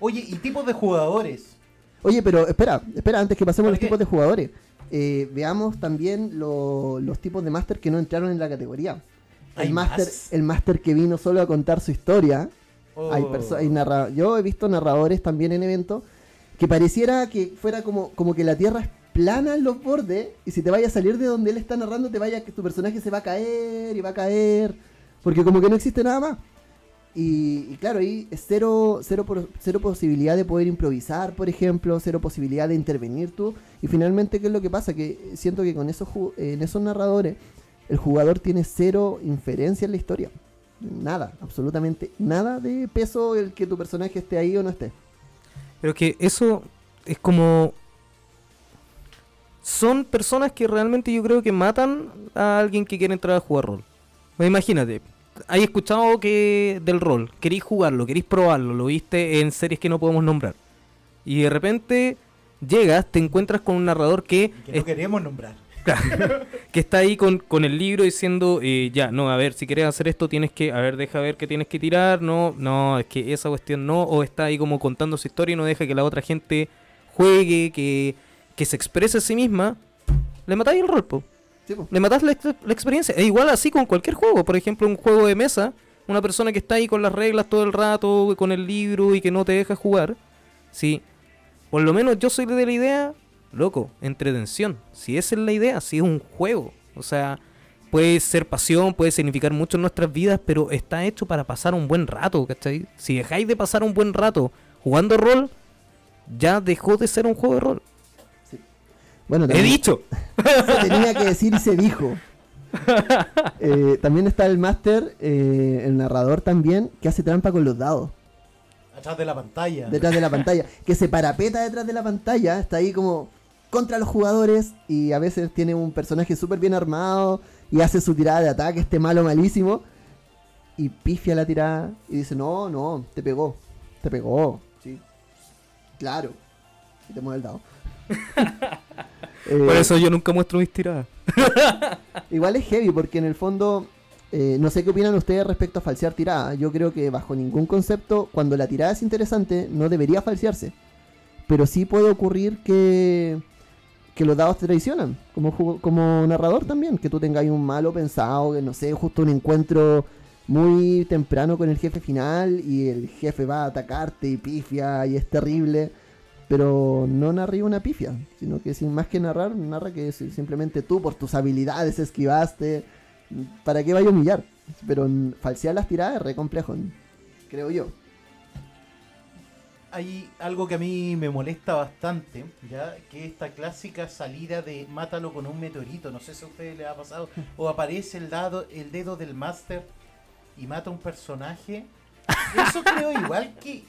Oye, ¿y tipos de jugadores? Oye, pero espera, espera, antes que pasemos a ¿Por los qué? tipos de jugadores, eh, veamos también lo- los tipos de máster que no entraron en la categoría. ¿Hay El máster, más? el máster que vino solo a contar su historia. Hay Oh. hay narra- Yo he visto narradores también en eventos que pareciera que fuera como, como que la tierra es plana en los bordes y si te vaya a salir de donde él está narrando, te vaya que tu personaje se va a caer y va a caer. Porque como que no existe nada más. Y, claro, ahí cero, cero, cero posibilidad de poder improvisar, por ejemplo, cero posibilidad de intervenir tú. Y finalmente, ¿qué es lo que pasa? Que siento que con esos, en esos narradores, el jugador tiene cero inferencia en la historia. Nada, absolutamente nada de peso el que tu personaje esté ahí o no esté. Pero que eso es como. Son personas que realmente yo creo que matan a alguien que quiere entrar a jugar rol. Pues imagínate, hay escuchado que del rol, queréis jugarlo, queréis probarlo, lo viste en series que no podemos nombrar. Y de repente llegas, te encuentras con un narrador que, Que no es- queremos nombrar. que está ahí con, con el libro diciendo, eh, ya, no, a ver, si quieres hacer esto tienes que, a ver, deja ver que tienes que tirar, no, no, es que esa cuestión no, o está ahí como contando su historia y no deja que la otra gente juegue, que, que se exprese a sí misma, le matáis el rol, po. Le matas la, la experiencia. E igual así con cualquier juego, por ejemplo, un juego de mesa, una persona que está ahí con las reglas todo el rato, con el libro y que no te deja jugar, sí, por lo menos yo soy de la idea, loco, entretención. Si esa es la idea, si es un juego, o sea, puede ser pasión, puede significar mucho en nuestras vidas, pero está hecho para pasar un buen rato, ¿cachai? Si dejáis de pasar un buen rato jugando rol, ya dejó de ser un juego de rol. Bueno, He dicho. se tenía que decir y se dijo. Eh, también está el máster, eh, el narrador también, que hace trampa con los dados. Atrás de la pantalla. detrás de la pantalla, que se parapeta detrás de la pantalla, está ahí como contra los jugadores y a veces tiene un personaje súper bien armado y hace su tirada de ataque, este malo malísimo, y pifia la tirada y dice, no, no, te pegó, te pegó, sí, claro, y te mueve el dado. Eh, Por eso yo nunca muestro mis tiradas. Igual es heavy porque en el fondo, eh, no sé qué opinan ustedes respecto a falsear tirada. Yo creo que bajo ningún concepto, cuando la tirada es interesante, no debería falsearse. Pero sí puede ocurrir que, que los dados te traicionan, como, como narrador también. Que tú tengas un malo pensado, que no sé, justo un encuentro muy temprano con el jefe final y el jefe va a atacarte y pifia y es terrible. Pero no narré una pifia, sino que sin más que narrar, narra que si- simplemente tú por tus habilidades esquivaste. ¿Para qué vaya a humillar? Pero falsear las tiradas es re complejo, creo yo. Hay algo que a mí me molesta bastante, ya que esta clásica salida de mátalo con un meteorito, no sé si a ustedes les ha pasado, o aparece el dado, el dedo del máster y mata a un personaje. Eso creo igual que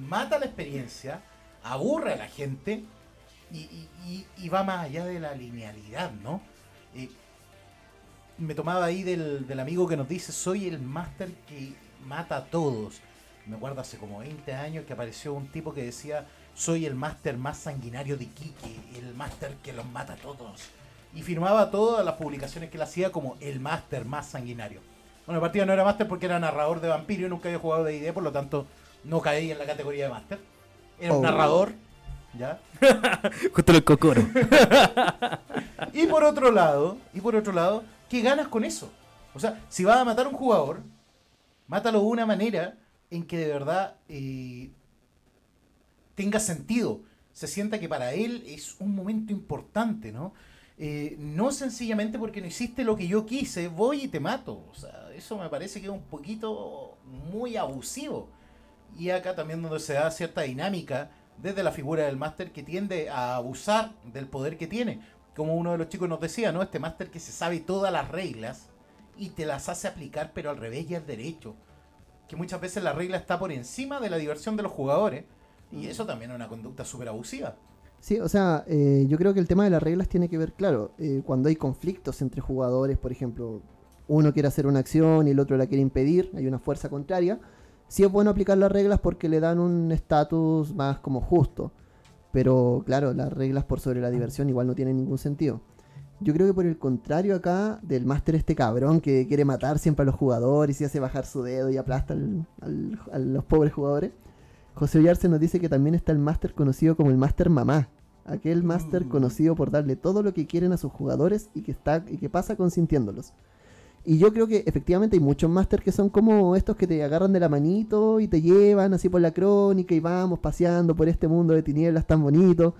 mata la experiencia, aburre a la gente y, va más allá de la linealidad, ¿no? Eh, me tomaba ahí del, amigo que nos dice, soy el máster que mata a todos. Me acuerdo hace como 20 años que apareció un tipo que decía, soy el máster más sanguinario de Quique, el máster que los mata a todos. Y firmaba todas las publicaciones que él hacía como el máster más sanguinario. Bueno, el partido no era máster porque era narrador de vampiro y nunca había jugado de ID, por lo tanto no caía en la categoría de máster. Era un Oh. narrador, ¿ya? Justo el cocoro. Y por otro lado, y por otro lado, ¿qué ganas con eso? O sea, si vas a matar a un jugador, mátalo de una manera en que de verdad eh, tenga sentido. Se sienta que para él es un momento importante, ¿no? Eh, no sencillamente porque no hiciste lo que yo quise, voy y te mato. O sea, eso me parece que es un poquito muy abusivo. Y acá también donde se da cierta dinámica desde la figura del máster que tiende a abusar del poder que tiene. Como uno de los chicos nos decía, ¿no? Este máster que se sabe todas las reglas y te las hace aplicar pero al revés y al derecho. Que muchas veces la regla está por encima de la diversión de los jugadores. Y eso también es una conducta súper abusiva. Sí, o sea, eh, yo creo que el tema de las reglas tiene que ver, claro, eh, cuando hay conflictos entre jugadores, por ejemplo, uno quiere hacer una acción y el otro la quiere impedir, hay una fuerza contraria, sí es bueno aplicar las reglas porque le dan un estatus más como justo. Pero claro, las reglas por sobre la diversión igual no tienen ningún sentido. Yo creo que por el contrario acá, del máster este cabrón que quiere matar siempre a los jugadores y hace bajar su dedo y aplasta al- al- a los pobres jugadores, José Ollarse nos dice que también está el máster conocido como el máster mamá. Aquel máster Mm. conocido por darle todo lo que quieren a sus jugadores y que, está, y que pasa consintiéndolos. Y yo creo que efectivamente hay muchos máster que son como estos que te agarran de la manito y te llevan así por la crónica y vamos paseando por este mundo de tinieblas tan bonito.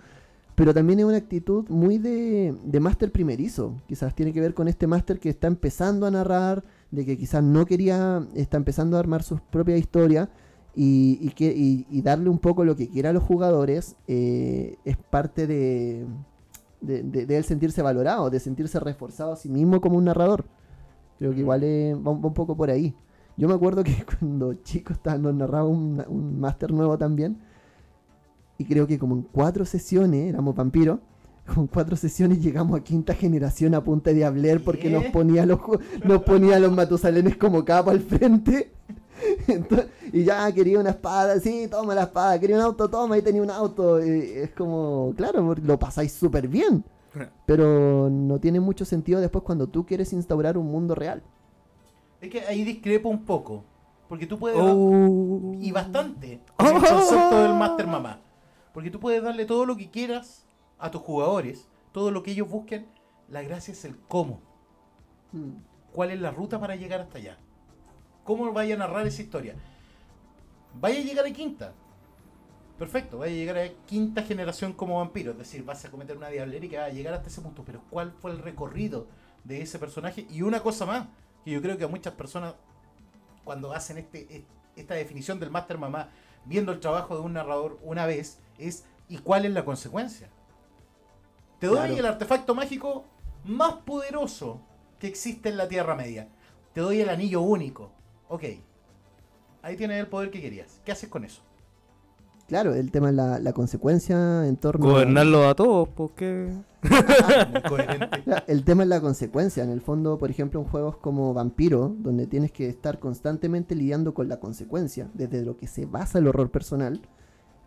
Pero también es una actitud muy de, de máster primerizo. Quizás tiene que ver con este máster que está empezando a narrar, de que quizás no quería, está empezando a armar su propia historia y, y que, y- y darle un poco lo que quiera a los jugadores eh, es parte de, de, de- de él sentirse valorado, de sentirse reforzado a sí mismo como un narrador. Creo que igual eh, va, un- va un poco por ahí. Yo me acuerdo que cuando chico estaba, nos narraba un, un máster nuevo también. Y creo que como en cuatro sesiones, éramos vampiros, con cuatro sesiones llegamos a quinta generación a punta de hablar porque nos ponía los nos ponía los matusalenes como capa al frente. Entonces, y ya quería una espada, sí, toma la espada, quería un auto, toma, y tenía un auto. Y es como, claro, lo pasáis súper bien. Pero no tiene mucho sentido después cuando tú quieres instaurar un mundo real. Es que ahí discrepo un poco. Porque tú puedes. Oh. Y bastante. el concepto del Master Mamá. Porque tú puedes darle todo lo que quieras a tus jugadores. Todo lo que ellos busquen. La gracia es el cómo. ¿Cuál es la ruta para llegar hasta allá? ¿Cómo vaya a narrar esa historia? Vaya a llegar a quinta. Perfecto, vaya a llegar a quinta generación como vampiro. Es decir, vas a cometer una diablería y que va a llegar hasta ese punto. Pero ¿cuál fue el recorrido de ese personaje? Y una cosa más, que yo creo que a muchas personas, cuando hacen este, esta definición del Master Mamá, viendo el trabajo de un narrador una vez, es ¿y cuál es la consecuencia? Te doy Claro. el artefacto mágico más poderoso que existe en la Tierra Media. Te doy el anillo único. Ok. Ahí tienes el poder que querías. ¿Qué haces con eso? Claro, el tema es la, la consecuencia en torno a- Gobernarlos a todos, porque. Claro, El tema es la consecuencia. En el fondo, por ejemplo, en juegos como Vampiro, donde tienes que estar constantemente lidiando con la consecuencia, desde lo que se basa el horror personal,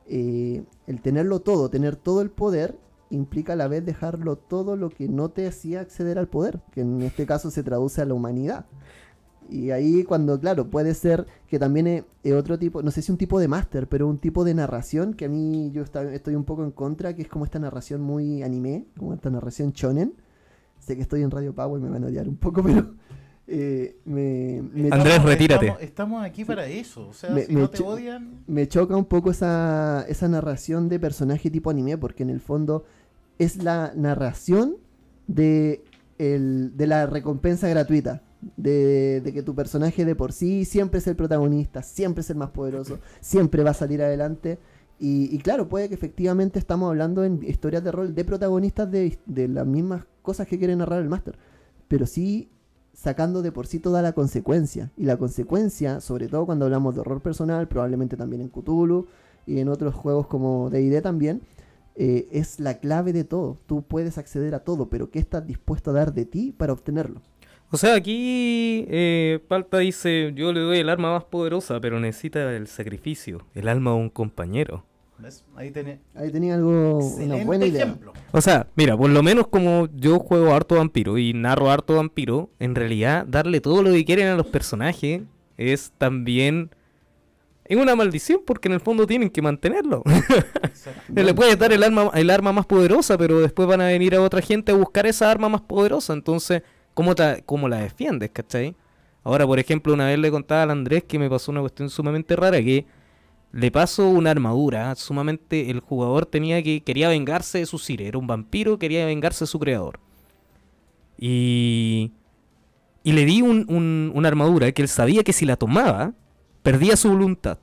eh, el tenerlo todo, tener todo el poder, implica a la vez dejarlo todo lo que no te hacía acceder al poder, que en este caso se traduce a la humanidad. Y ahí cuando, claro, puede ser que también es, es otro tipo, no sé si un tipo de máster, pero un tipo de narración que a mí yo estoy un poco en contra, que es como esta narración muy anime, como esta narración shonen. Sé que estoy en Radio Power y me van a odiar un poco, pero eh, me, me, Andrés, Estamos- retírate. Estamos, estamos aquí para eso. O sea, Me- si me no te odian. me choca un poco esa, esa narración de personaje tipo anime, porque en el fondo es la narración de, el, de la recompensa gratuita. De, que tu personaje de por sí siempre es el protagonista, siempre es el más poderoso, siempre va a salir adelante. Y, claro, puede que efectivamente estamos hablando en historias de rol de protagonistas de, de las mismas cosas que quiere narrar el máster. Pero sí sacando de por sí toda la consecuencia. Y la consecuencia, sobre todo cuando hablamos de horror personal, probablemente también en Cthulhu y en otros juegos como D&D también, eh, es la clave de todo. Tú puedes acceder a todo, pero ¿qué estás dispuesto a dar de ti para obtenerlo? O sea, aquí eh, Palta dice: Yo le doy el arma más poderosa, pero necesita el sacrificio, el alma de un compañero. ¿Ves? Ahí tenés. Ahí tenía algo, una buena idea. ejemplo. O sea, mira, por lo menos como yo juego harto vampiro y narro harto vampiro, en realidad darle todo lo que quieren a los personajes es también es una maldición porque en el fondo tienen que mantenerlo. Le puedes dar el arma, el arma más poderosa, pero después van a venir a otra gente a buscar esa arma más poderosa. Entonces, ¿cómo, te- cómo la defiendes, cachai? Ahora, por ejemplo, una vez le contaba al Andrés que me pasó una cuestión sumamente rara que le pasó una armadura sumamente... El jugador tenía que... Quería vengarse de su sire. Era un vampiro, quería vengarse de su creador. Y... Y le di un- un- una armadura que él sabía que si la tomaba, perdía su voluntad.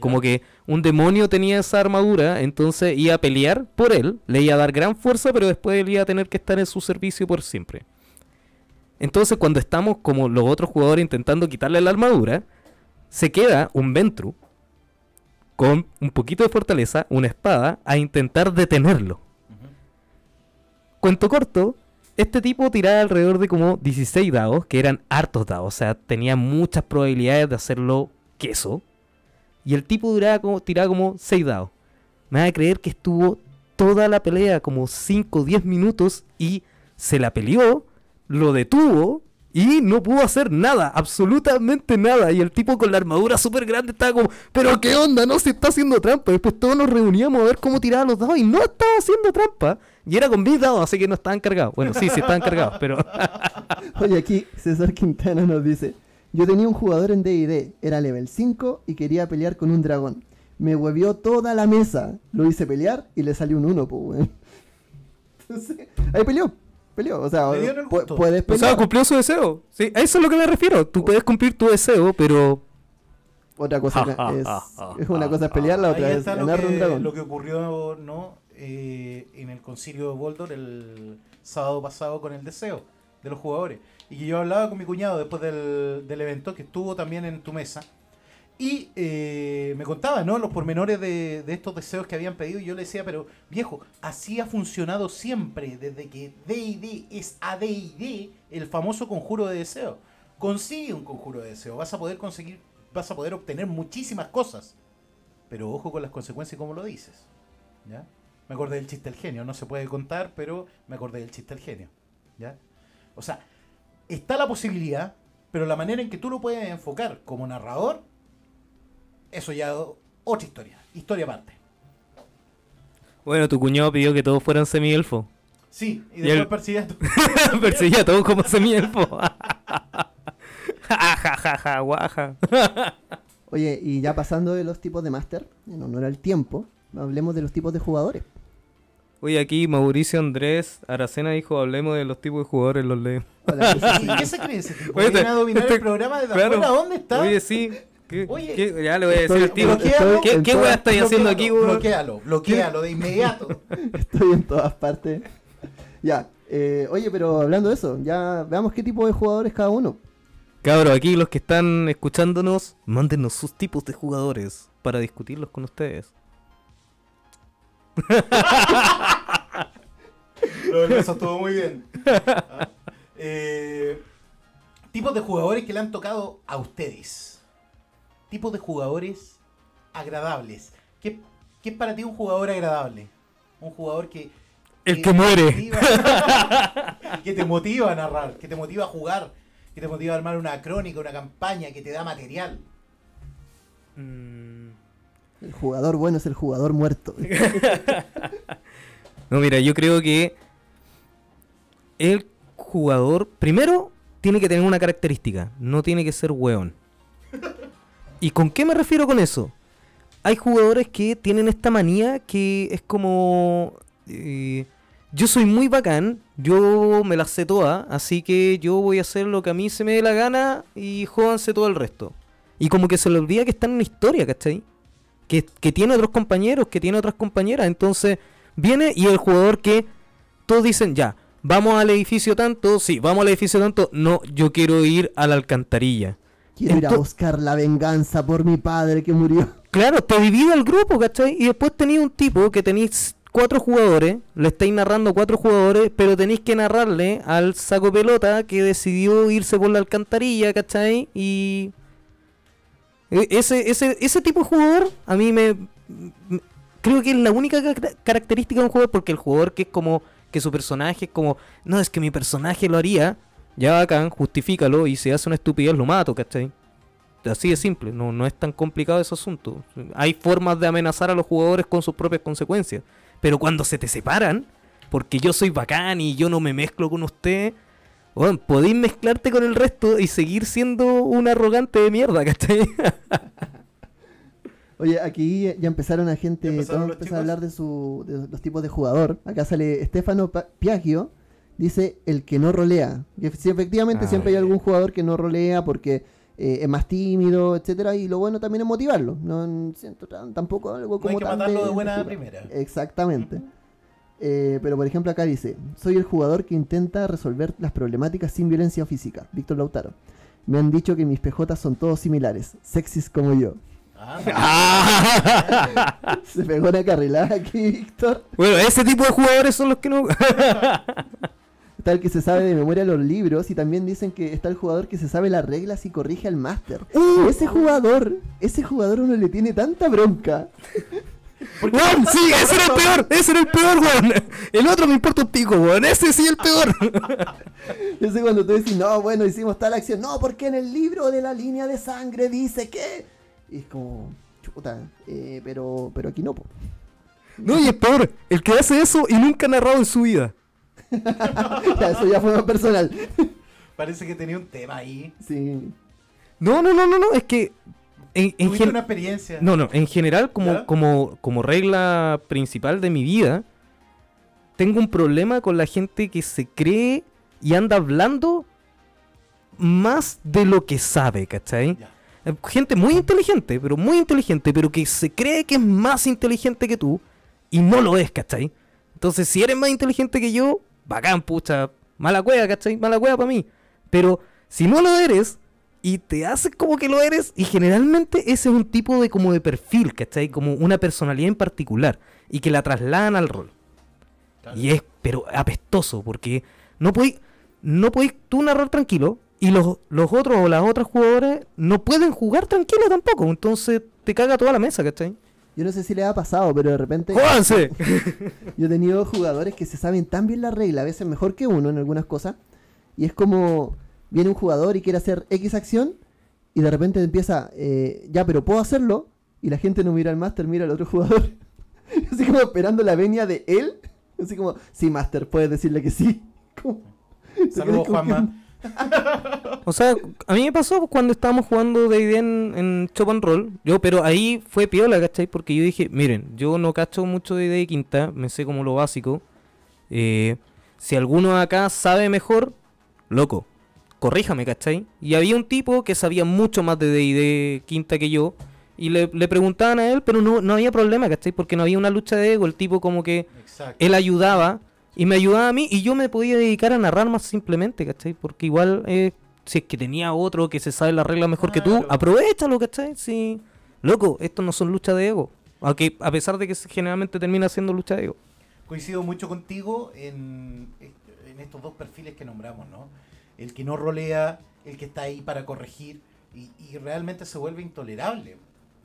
Como que un demonio tenía esa armadura, entonces iba a pelear por él, le iba a dar gran fuerza, pero después él iba a tener que estar en su servicio por siempre. Entonces cuando estamos como los otros jugadores intentando quitarle la armadura, se queda un Ventru con un poquito de fortaleza, una espada, a intentar detenerlo. Cuento corto, este tipo tiraba alrededor de como 16 dados, que eran hartos dados, o sea, tenía muchas probabilidades de hacerlo queso. Y el tipo duraba como, tiraba como 6 dados. Me va a creer que estuvo toda la pelea, como 5 o 10 minutos, y se la peleó, lo detuvo, y no pudo hacer nada, absolutamente nada. Y el tipo con la armadura súper grande estaba como, pero qué onda, no se está haciendo trampa. Después todos nos reuníamos a ver cómo tiraba los dados y no estaba haciendo trampa. Y era con mis dados, así que no estaban cargados. Bueno, sí, sí estaban cargados, pero... Oye, aquí César Quintana nos dice, yo tenía un jugador en D&D, era level 5 y quería pelear con un dragón. Me huevió toda la mesa, lo hice pelear y le salió un 1, pues. Entonces, ahí peleó. Peleó. O sea, pu- puedes O sea, cumplió su deseo. Sí, a eso es lo que me refiero. Tú puedes cumplir tu deseo, pero. Otra cosa es, es una cosa es pelear, la otra es ganar un que, dragón. lo que ocurrió ¿no? Eh, en el concilio de Boldor el sábado pasado con el deseo de los jugadores. Y que yo hablaba con mi cuñado después del, del evento, que estuvo también en tu mesa. Y eh, me contaba, ¿no? Los pormenores de, de estos deseos que habían pedido. Y yo le decía, pero viejo, así ha funcionado siempre, desde que D&D es a D&D, el famoso conjuro de deseo. Consigue un conjuro de deseo, vas a poder conseguir, vas a poder obtener muchísimas cosas. Pero ojo con las consecuencias como lo dices. ¿Ya? Me acordé del chiste del genio, no se puede contar, pero me acordé del chiste del genio. ¿Ya? O sea, está la posibilidad, pero la manera en que tú lo puedes enfocar como narrador, eso ya otra historia, historia aparte. Bueno, tu cuñado pidió que todos fueran semi-elfo. Sí, y Y después el- persigues tu- Perseguía a todos como semi-elfo. Ja, ja, ja, ja, guaja. Oye, y ya pasando de los tipos de máster, en honor al tiempo, hablemos de los tipos de jugadores. Oye, aquí Mauricio Andrés Aracena dijo, hablemos de los tipos de jugadores, los leo. Hola, ¿qué se- ¿Y qué se cree ese tipo? Oye, ¿Viene a dominar este- el programa claro. afuera? ¿Dónde está? Oye, sí. ¿Qué, Oye, qué- ya le voy a decir al tío. bloquealo. ¿Qué, qué weá estáis haciendo aquí, Bloquéalo, weón? Bloquealo, bloquealo de inmediato. Estoy en todas partes. Ya, eh, oye, pero hablando de eso, ya veamos qué tipo de jugadores cada uno. Cabros, aquí los que están escuchándonos, mándenos sus tipos de jugadores para discutirlos con ustedes. Beso estuvo muy bien. Ah, eh, tipos de jugadores que le han tocado a ustedes. Tipos de jugadores agradables. ¿Qué, qué es para ti un jugador agradable? Un jugador que... El que muere. motiva- que te motiva a narrar, que te motiva a jugar, que te motiva a armar una crónica, una campaña, que te da material. Mm, El jugador bueno es el jugador muerto. No, mira, yo creo que el jugador, primero, tiene que tener una característica, no tiene que ser weón. ¿Y con qué me refiero con eso? Hay jugadores que tienen esta manía que es como... eh, yo soy muy bacán, yo me las sé todas, así que yo voy a hacer lo que a mí se me dé la gana y jódanse todo el resto. Y como que se le olvida que están en la historia, ¿cachai? Que, que tiene otros compañeros, que tiene otras compañeras, entonces viene y el jugador que todos dicen, ya, vamos al edificio tanto, sí, vamos al edificio tanto, no, yo quiero ir a la alcantarilla. Quiero ir a buscar la venganza por mi padre que murió. Claro, te divide el grupo, ¿cachai? Y después tenéis un tipo que tenéis cuatro jugadores, le estáis narrando cuatro jugadores, pero tenéis que narrarle al saco pelota que decidió irse por la alcantarilla, ¿cachai? Y... e- Ese, ese, ese tipo de jugador a mí me... Creo que es la única ca- característica de un jugador, porque el jugador que es como... Que su personaje es como... No, es que mi personaje lo haría. Ya bacán, justifícalo y si hace una estupidez lo mato, ¿cachai? Así de simple, no, no es tan complicado ese asunto. Hay formas de amenazar a los jugadores con sus propias consecuencias. Pero cuando se te separan, porque yo soy bacán y yo no me mezclo con usted, bueno, podéis mezclarte con el resto y seguir siendo un arrogante de mierda, ¿cachai? Oye, aquí ya empezaron a gente, ¿Ya empezaron todos a hablar de, su, de los tipos de jugador. Acá sale Stefano Piaggio, dice el que no rolea. Que sí, efectivamente Ah, siempre hay algún jugador que no rolea porque eh, es más tímido, etcétera Y lo bueno también es motivarlo. No siento tan- tampoco algo No como hay que tan matarlo de de buena primera. Exactamente. Eh, pero por ejemplo acá dice, soy el jugador que intenta resolver las problemáticas sin violencia física. Víctor Lautaro. Me han dicho que mis PJ son todos similares, sexys como yo. Ah, Se pegó una carrilada aquí, Víctor. bueno, ese tipo de jugadores son los que no... Está el que se sabe de memoria los libros y también dicen que está el jugador que se sabe las reglas y corrige al máster. Uh. Ese jugador, ese jugador uno le tiene tanta bronca. ¡Weón! Sí, ese era el peor, ese era el peor, weón. El otro me importa un pico, weón. Ese sí el peor. Ese cuando tú decís, no, bueno, hicimos tal acción. No, porque en el libro de la línea de sangre dice que... Y es como, chuta, eh, pero, pero aquí no, po. No, y es peor, el que hace eso y nunca ha narrado en su vida. Ya, eso ya fue más personal. parece que tenía un tema ahí. Sí. No, no, no, no, no, es que en, en Tuviste una experiencia. no, no, en general como, ¿Ya? como, como regla principal de mi vida, tengo un problema con la gente que se cree y anda hablando más de lo que sabe, ¿cachai? Ya. Eh, Gente muy inteligente, pero muy inteligente, pero que se cree que es más inteligente que tú y no lo es, ¿cachai? Entonces, si eres más inteligente que yo, bacán, pucha, mala cueva, ¿cachai? Mala cueva para mí. Pero si no lo eres y te haces como que lo eres, y generalmente ese es un tipo de como de perfil, ¿cachai? Como una personalidad en particular y que la trasladan al rol. Claro. Y es, pero apestoso, porque no podéis, no podéis tú narrar tranquilo y los, los otros o las otras jugadores no pueden jugar tranquilo tampoco. Entonces te caga toda la mesa, ¿cachai? Yo no sé si le ha pasado, pero de repente ¡Jódanse! yo he tenido jugadores que se saben tan bien la regla, a veces mejor que uno en algunas cosas. Y es como viene un jugador y quiere hacer X acción y de repente empieza, eh, ya, pero puedo hacerlo. Y la gente no mira al máster, mira al otro jugador. Así como esperando la venia de él. Así como, sí, máster, puedes decirle que sí. Saludos, Juanma. O sea, a mí me pasó cuando estábamos jugando D&D en, en Chop and Roll. Yo, pero ahí fue piola, ¿cachai? Porque yo dije, miren, yo no cacho mucho de D&D quinta, me sé como lo básico. Eh, si alguno acá sabe mejor, loco, corríjame, ¿cachai? Y había un tipo que sabía mucho más de D&D quinta que yo. Y le, le preguntaban a él, pero no, no había problema, ¿cachai? Porque no había una lucha de ego. El tipo como que Exacto. él ayudaba y me ayudaba a mí y yo me podía dedicar a narrar más simplemente, ¿cachai? Porque igual, eh, si es que tenía otro que se sabe la regla mejor que tú, aprovechalo, ¿cachai? Sí. Loco, esto no son luchas de ego. Aunque a pesar de que generalmente termina siendo lucha de ego. Coincido mucho contigo en, en estos dos perfiles que nombramos, ¿no? El que no rolea, el que está ahí para corregir y, y realmente se vuelve intolerable.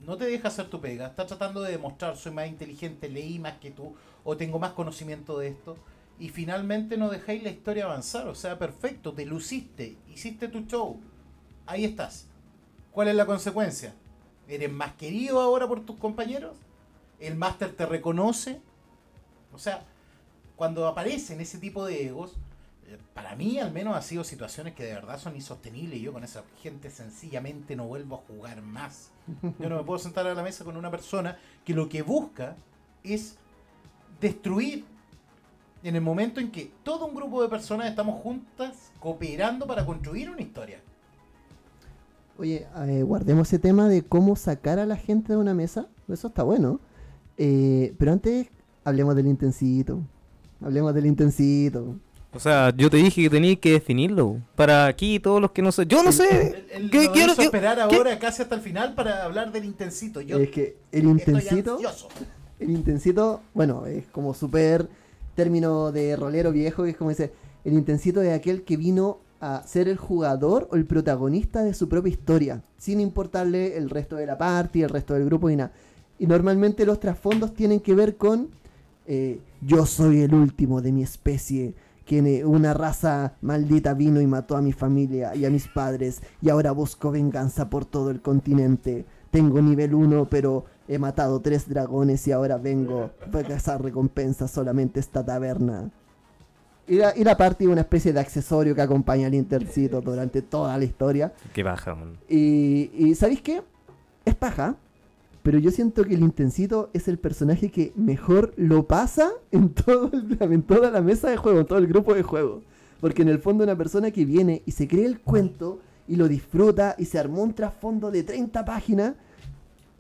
No te deja hacer tu pega, está tratando de demostrar soy más inteligente, leí más que tú o tengo más conocimiento de esto y finalmente no dejáis la historia avanzar. O sea, perfecto, te luciste, hiciste tu show, ahí estás. ¿Cuál es la consecuencia? ¿Eres más querido ahora por tus compañeros? ¿El máster te reconoce? O sea, cuando aparecen ese tipo de egos, eh, para mí al menos ha sido situaciones que de verdad son insostenibles yo con esa gente sencillamente no vuelvo a jugar más. Yo no me puedo sentar a la mesa con una persona que lo que busca es destruir en el momento en que todo un grupo de personas estamos juntas cooperando para construir una historia. Oye, eh, guardemos ese tema de cómo sacar a la gente de una mesa. Eso está bueno. Eh, pero antes, hablemos del intensito. Hablemos del intensito. O sea, yo te dije que tenías que definirlo. Para aquí todos los que no sé. Yo no sé. ¿Qué nos quiero esperar qué? ahora casi hasta el final para hablar del intensito. Yo es que el intensito, el intensito, bueno, es como súper término de rolero viejo, que es como dice, el intensito es aquel que vino a ser el jugador o el protagonista de su propia historia, sin importarle el resto de la party, el resto del grupo y nada. Y normalmente los trasfondos tienen que ver con eh, yo soy el último de mi especie, que eh, una raza maldita vino y mató a mi familia y a mis padres y ahora busco venganza por todo el continente. Tengo nivel 1, pero he matado tres dragones y ahora vengo a cazar recompensas solamente esta taberna. Y la, y la una especie de accesorio que acompaña al intercito durante toda la historia. Que baja, man. Y, y ¿sabéis qué? Es paja, pero yo siento que el Intensito es el personaje que mejor lo pasa en, todo el- en toda la mesa de juego, en todo el grupo de juego. Porque en el fondo una persona que viene y se cree el cuento y lo disfruta y se armó un trasfondo de 30 páginas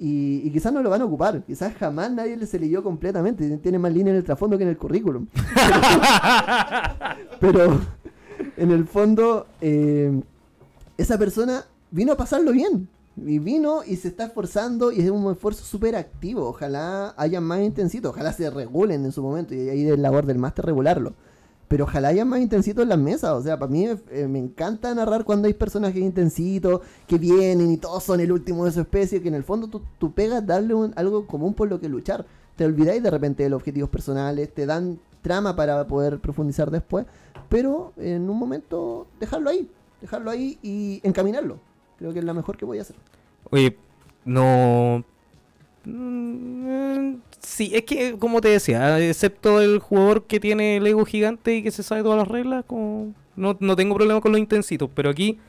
y, y quizás no lo van a ocupar. Quizás jamás nadie le se leyó completamente. Tiene más línea en el trasfondo que en el currículum. Pero en el fondo, eh, esa persona vino a pasarlo bien. Y vino y se está esforzando y es un esfuerzo súper activo. Ojalá haya más intensito, ojalá se regulen en su momento y ahí del labor del máster regularlo. Pero ojalá haya más intensito en las mesas. O sea, para mí eh, me encanta narrar cuando hay personajes intensitos que vienen y todos son el último de su especie. Que en el fondo tú, tú pegas darle algo común por lo que luchar. Te olvidáis de repente de los objetivos personales, te dan trama para poder profundizar después. Pero en un momento dejarlo ahí, dejarlo ahí y encaminarlo. Creo que es la mejor que voy a hacer. Oye, no. Mm, Sí, es que, como te decía, excepto el jugador que tiene el ego gigante y que se sabe todas las reglas, como... no, no tengo problema con los intensitos. Pero aquí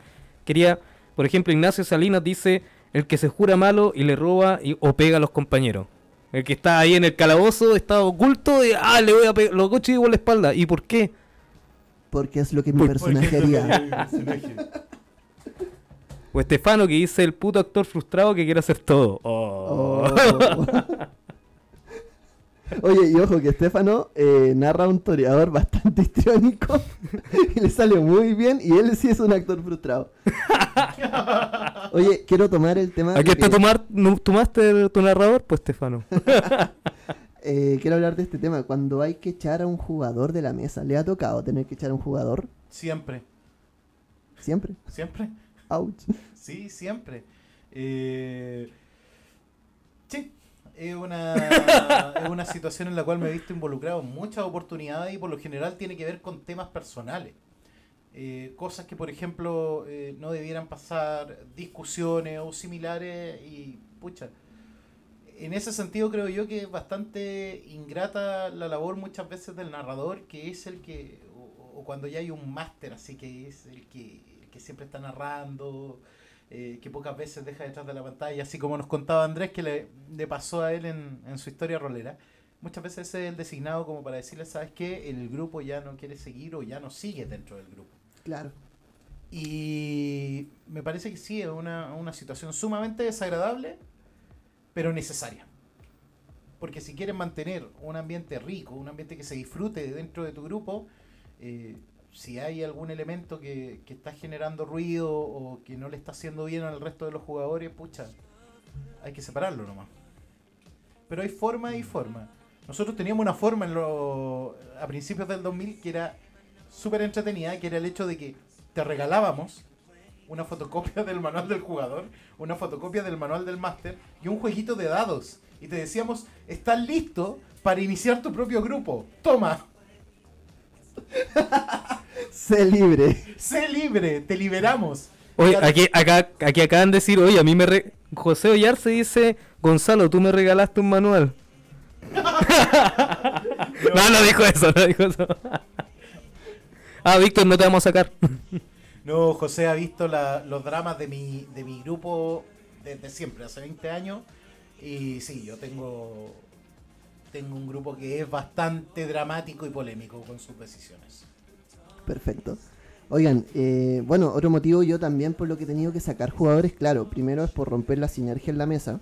quería, por ejemplo, Ignacio Salinas dice: el que se jura malo y le roba y, o pega a los compañeros. El que está ahí en el calabozo, está oculto, y ah, le voy a pegar los coches por la espalda. ¿Y por qué? Porque es lo que mi Por- personaje haría. O Estefano que dice el puto actor frustrado que quiere hacer todo. Oh. Oh. Oye, y ojo que Estefano eh, narra un toreador bastante histriónico y le sale muy bien y él sí es un actor frustrado. Oye, quiero tomar el tema... Aquí de está que- tu, mar- nu- tu máster, tu narrador, pues Estefano. eh, quiero hablar de este tema. Cuando hay que echar a un jugador de la mesa, ¿le ha tocado tener que echar a un jugador? Siempre, Siempre. siempre. Ouch. Sí, siempre. Eh, sí, es una, es una situación en la cual me he visto involucrado en muchas oportunidades y por lo general tiene que ver con temas personales. Eh, cosas que, por ejemplo, eh, no debieran pasar, discusiones o similares y, pucha, en ese sentido creo yo que es bastante ingrata la labor muchas veces del narrador, que es el que, o, o cuando ya hay un máster, así que es el que, que siempre está narrando, eh, que pocas veces deja detrás de la pantalla, así como nos contaba Andrés que le, le pasó a él en, en su historia rolera. Muchas veces ese es el designado como para decirle, ¿sabes qué? El grupo ya no quiere seguir o ya no sigue dentro del grupo. Claro. Y me parece que sí, es una, una situación sumamente desagradable, pero necesaria. Porque si quieres mantener un ambiente rico, un ambiente que se disfrute dentro de tu grupo, eh, si hay algún elemento que, que está generando ruido o que no le está haciendo bien al resto de los jugadores, pucha, hay que separarlo nomás. Pero hay forma y forma. Nosotros teníamos una forma en lo- a principios del 2000 que era súper entretenida, que era el hecho de que te regalábamos una fotocopia del manual del jugador, una fotocopia del manual del máster y un jueguito de dados. Y te decíamos, estás listo para iniciar tu propio grupo. Toma, Sé libre. sé libre, te liberamos. Oye, aquí, acá, aquí acaban de decir, oye, a mí me... Re... José Ollarse dice, Gonzalo, tú me regalaste un manual. No, no dijo eso, no dijo eso. ah, Víctor, no te vamos a sacar. No, José ha visto la- los dramas de mi, de mi grupo desde siempre, hace 20 años. Y sí, yo tengo, tengo un grupo que es bastante dramático y polémico con sus decisiones. Perfecto. Oigan, eh, bueno, otro motivo yo también por lo que he tenido que sacar jugadores, claro, primero es por romper la sinergia en la mesa,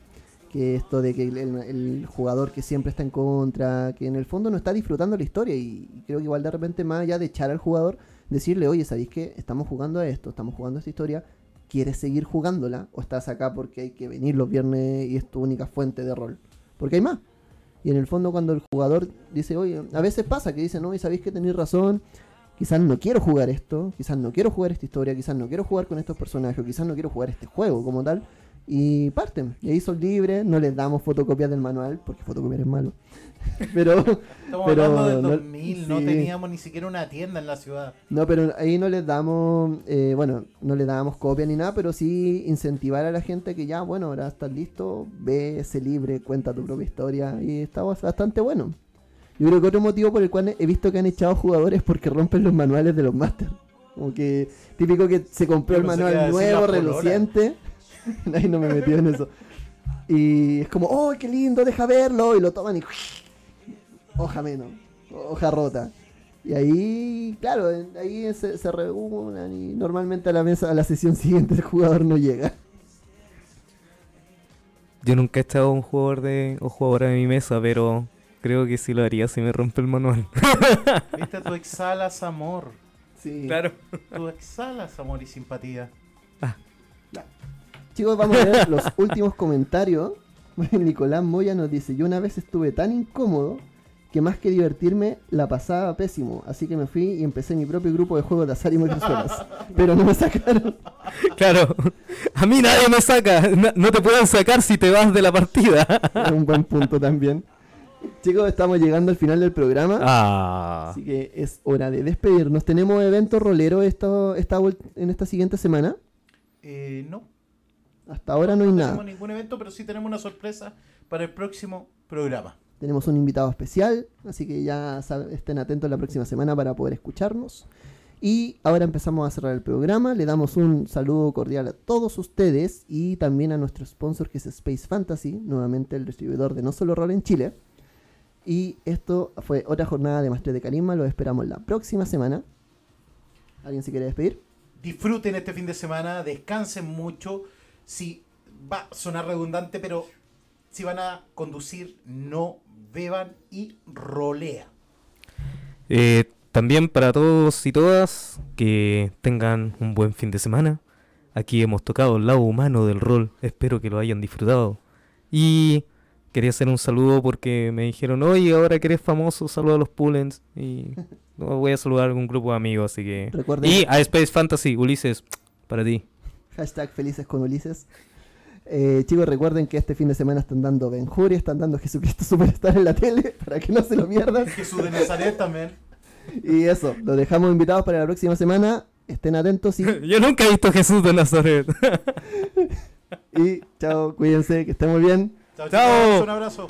que esto de que el, jugador que siempre está en contra, que en el fondo no está disfrutando la historia y, y creo que igual de repente más allá de echar al jugador, decirle, oye, ¿sabéis que estamos jugando a esto, estamos jugando a esta historia, ¿quieres seguir jugándola o estás acá porque hay que venir los viernes y es tu única fuente de rol? Porque hay más. Y en el fondo cuando el jugador dice, oye, a veces pasa que dice, no, y sabéis que tenéis razón, quizás no quiero jugar esto, quizás no quiero jugar esta historia, quizás no quiero jugar con estos personajes, quizás no quiero jugar este juego como tal, y parten. Y ahí son libres, no les damos fotocopias del manual, porque fotocopiar es malo. Pero, Estamos Pero hablando del no- 2000, no sí. teníamos ni siquiera una tienda en la ciudad. no, pero ahí no les damos, eh, bueno, no les damos copia ni nada, pero sí incentivar a la gente que ya, bueno, ahora estás listo, ve, sé libre, cuenta tu propia historia, y está bastante bueno. Yo creo que otro motivo por el cual he visto que han echado jugadores es porque rompen los manuales de los masters. Como que típico que se compró el manual nuevo, reluciente. Ahí no me metí en eso. Y es como, ¡oh, qué lindo! Deja verlo. Y lo toman y. Hoja menos. Hoja rota. Y ahí, claro, ahí se, se reúnan y normalmente a la mesa, a la sesión siguiente el jugador no llega. Yo nunca he echado un jugador de o jugadora de mi mesa, pero creo que sí lo haría si me rompe el manual. Viste, tú exhalas amor. Sí. Tú exhalas amor y simpatía. Chicos, vamos a ver los últimos comentarios. Nicolás Moya nos dice, yo una vez estuve tan incómodo que más que divertirme la pasaba pésimo, así que me fui y empecé mi propio grupo de juegos de azar y mujerzuelas, pero no me sacaron. Claro, a mí nadie me saca. No te pueden sacar si te vas de la partida. Es un buen punto también. Chicos, estamos llegando al final del programa, Ah. así que es hora de despedirnos. ¿Tenemos evento rolero esta, esta, en esta siguiente semana? Eh, no, Hasta ahora no hay tenemos nada. ningún evento, pero sí tenemos una sorpresa para el próximo programa. Tenemos un invitado especial, así que ya estén atentos la próxima semana para poder escucharnos. Y ahora empezamos a cerrar el programa. Le damos un saludo cordial a todos ustedes y también a nuestro sponsor que es Space Fantasy, nuevamente el distribuidor de No Solo Rol en Chile. Y esto fue otra jornada de Maestría de Carisma. Lo esperamos la próxima semana. ¿Alguien se quiere despedir? Disfruten este fin de semana, descansen mucho. Si va a sonar redundante, pero si van a conducir, no beban y rolea. Eh, también para todos y todas que tengan un buen fin de semana. Aquí hemos tocado el lado humano del rol. Espero que lo hayan disfrutado. Y quería hacer un saludo porque me dijeron, oye, ahora que eres famoso, saluda a los Pullens. Y no, voy a saludar a algún grupo de amigos, así que... Recuerden, Y a Space Fantasy, Ulises, para ti. hashtag felices con Ulises. Eh, chicos, recuerden que este fin de semana están dando Ben Hur y están dando Jesucristo Superstar en la tele para que no se lo pierdan. Jesús de Nazaret también. Y eso, los dejamos invitados para la próxima semana. Estén atentos y, Yo nunca he visto a Jesús de Nazaret. y chao, cuídense, que estén muy bien. Chao, Chao. chicos, un abrazo.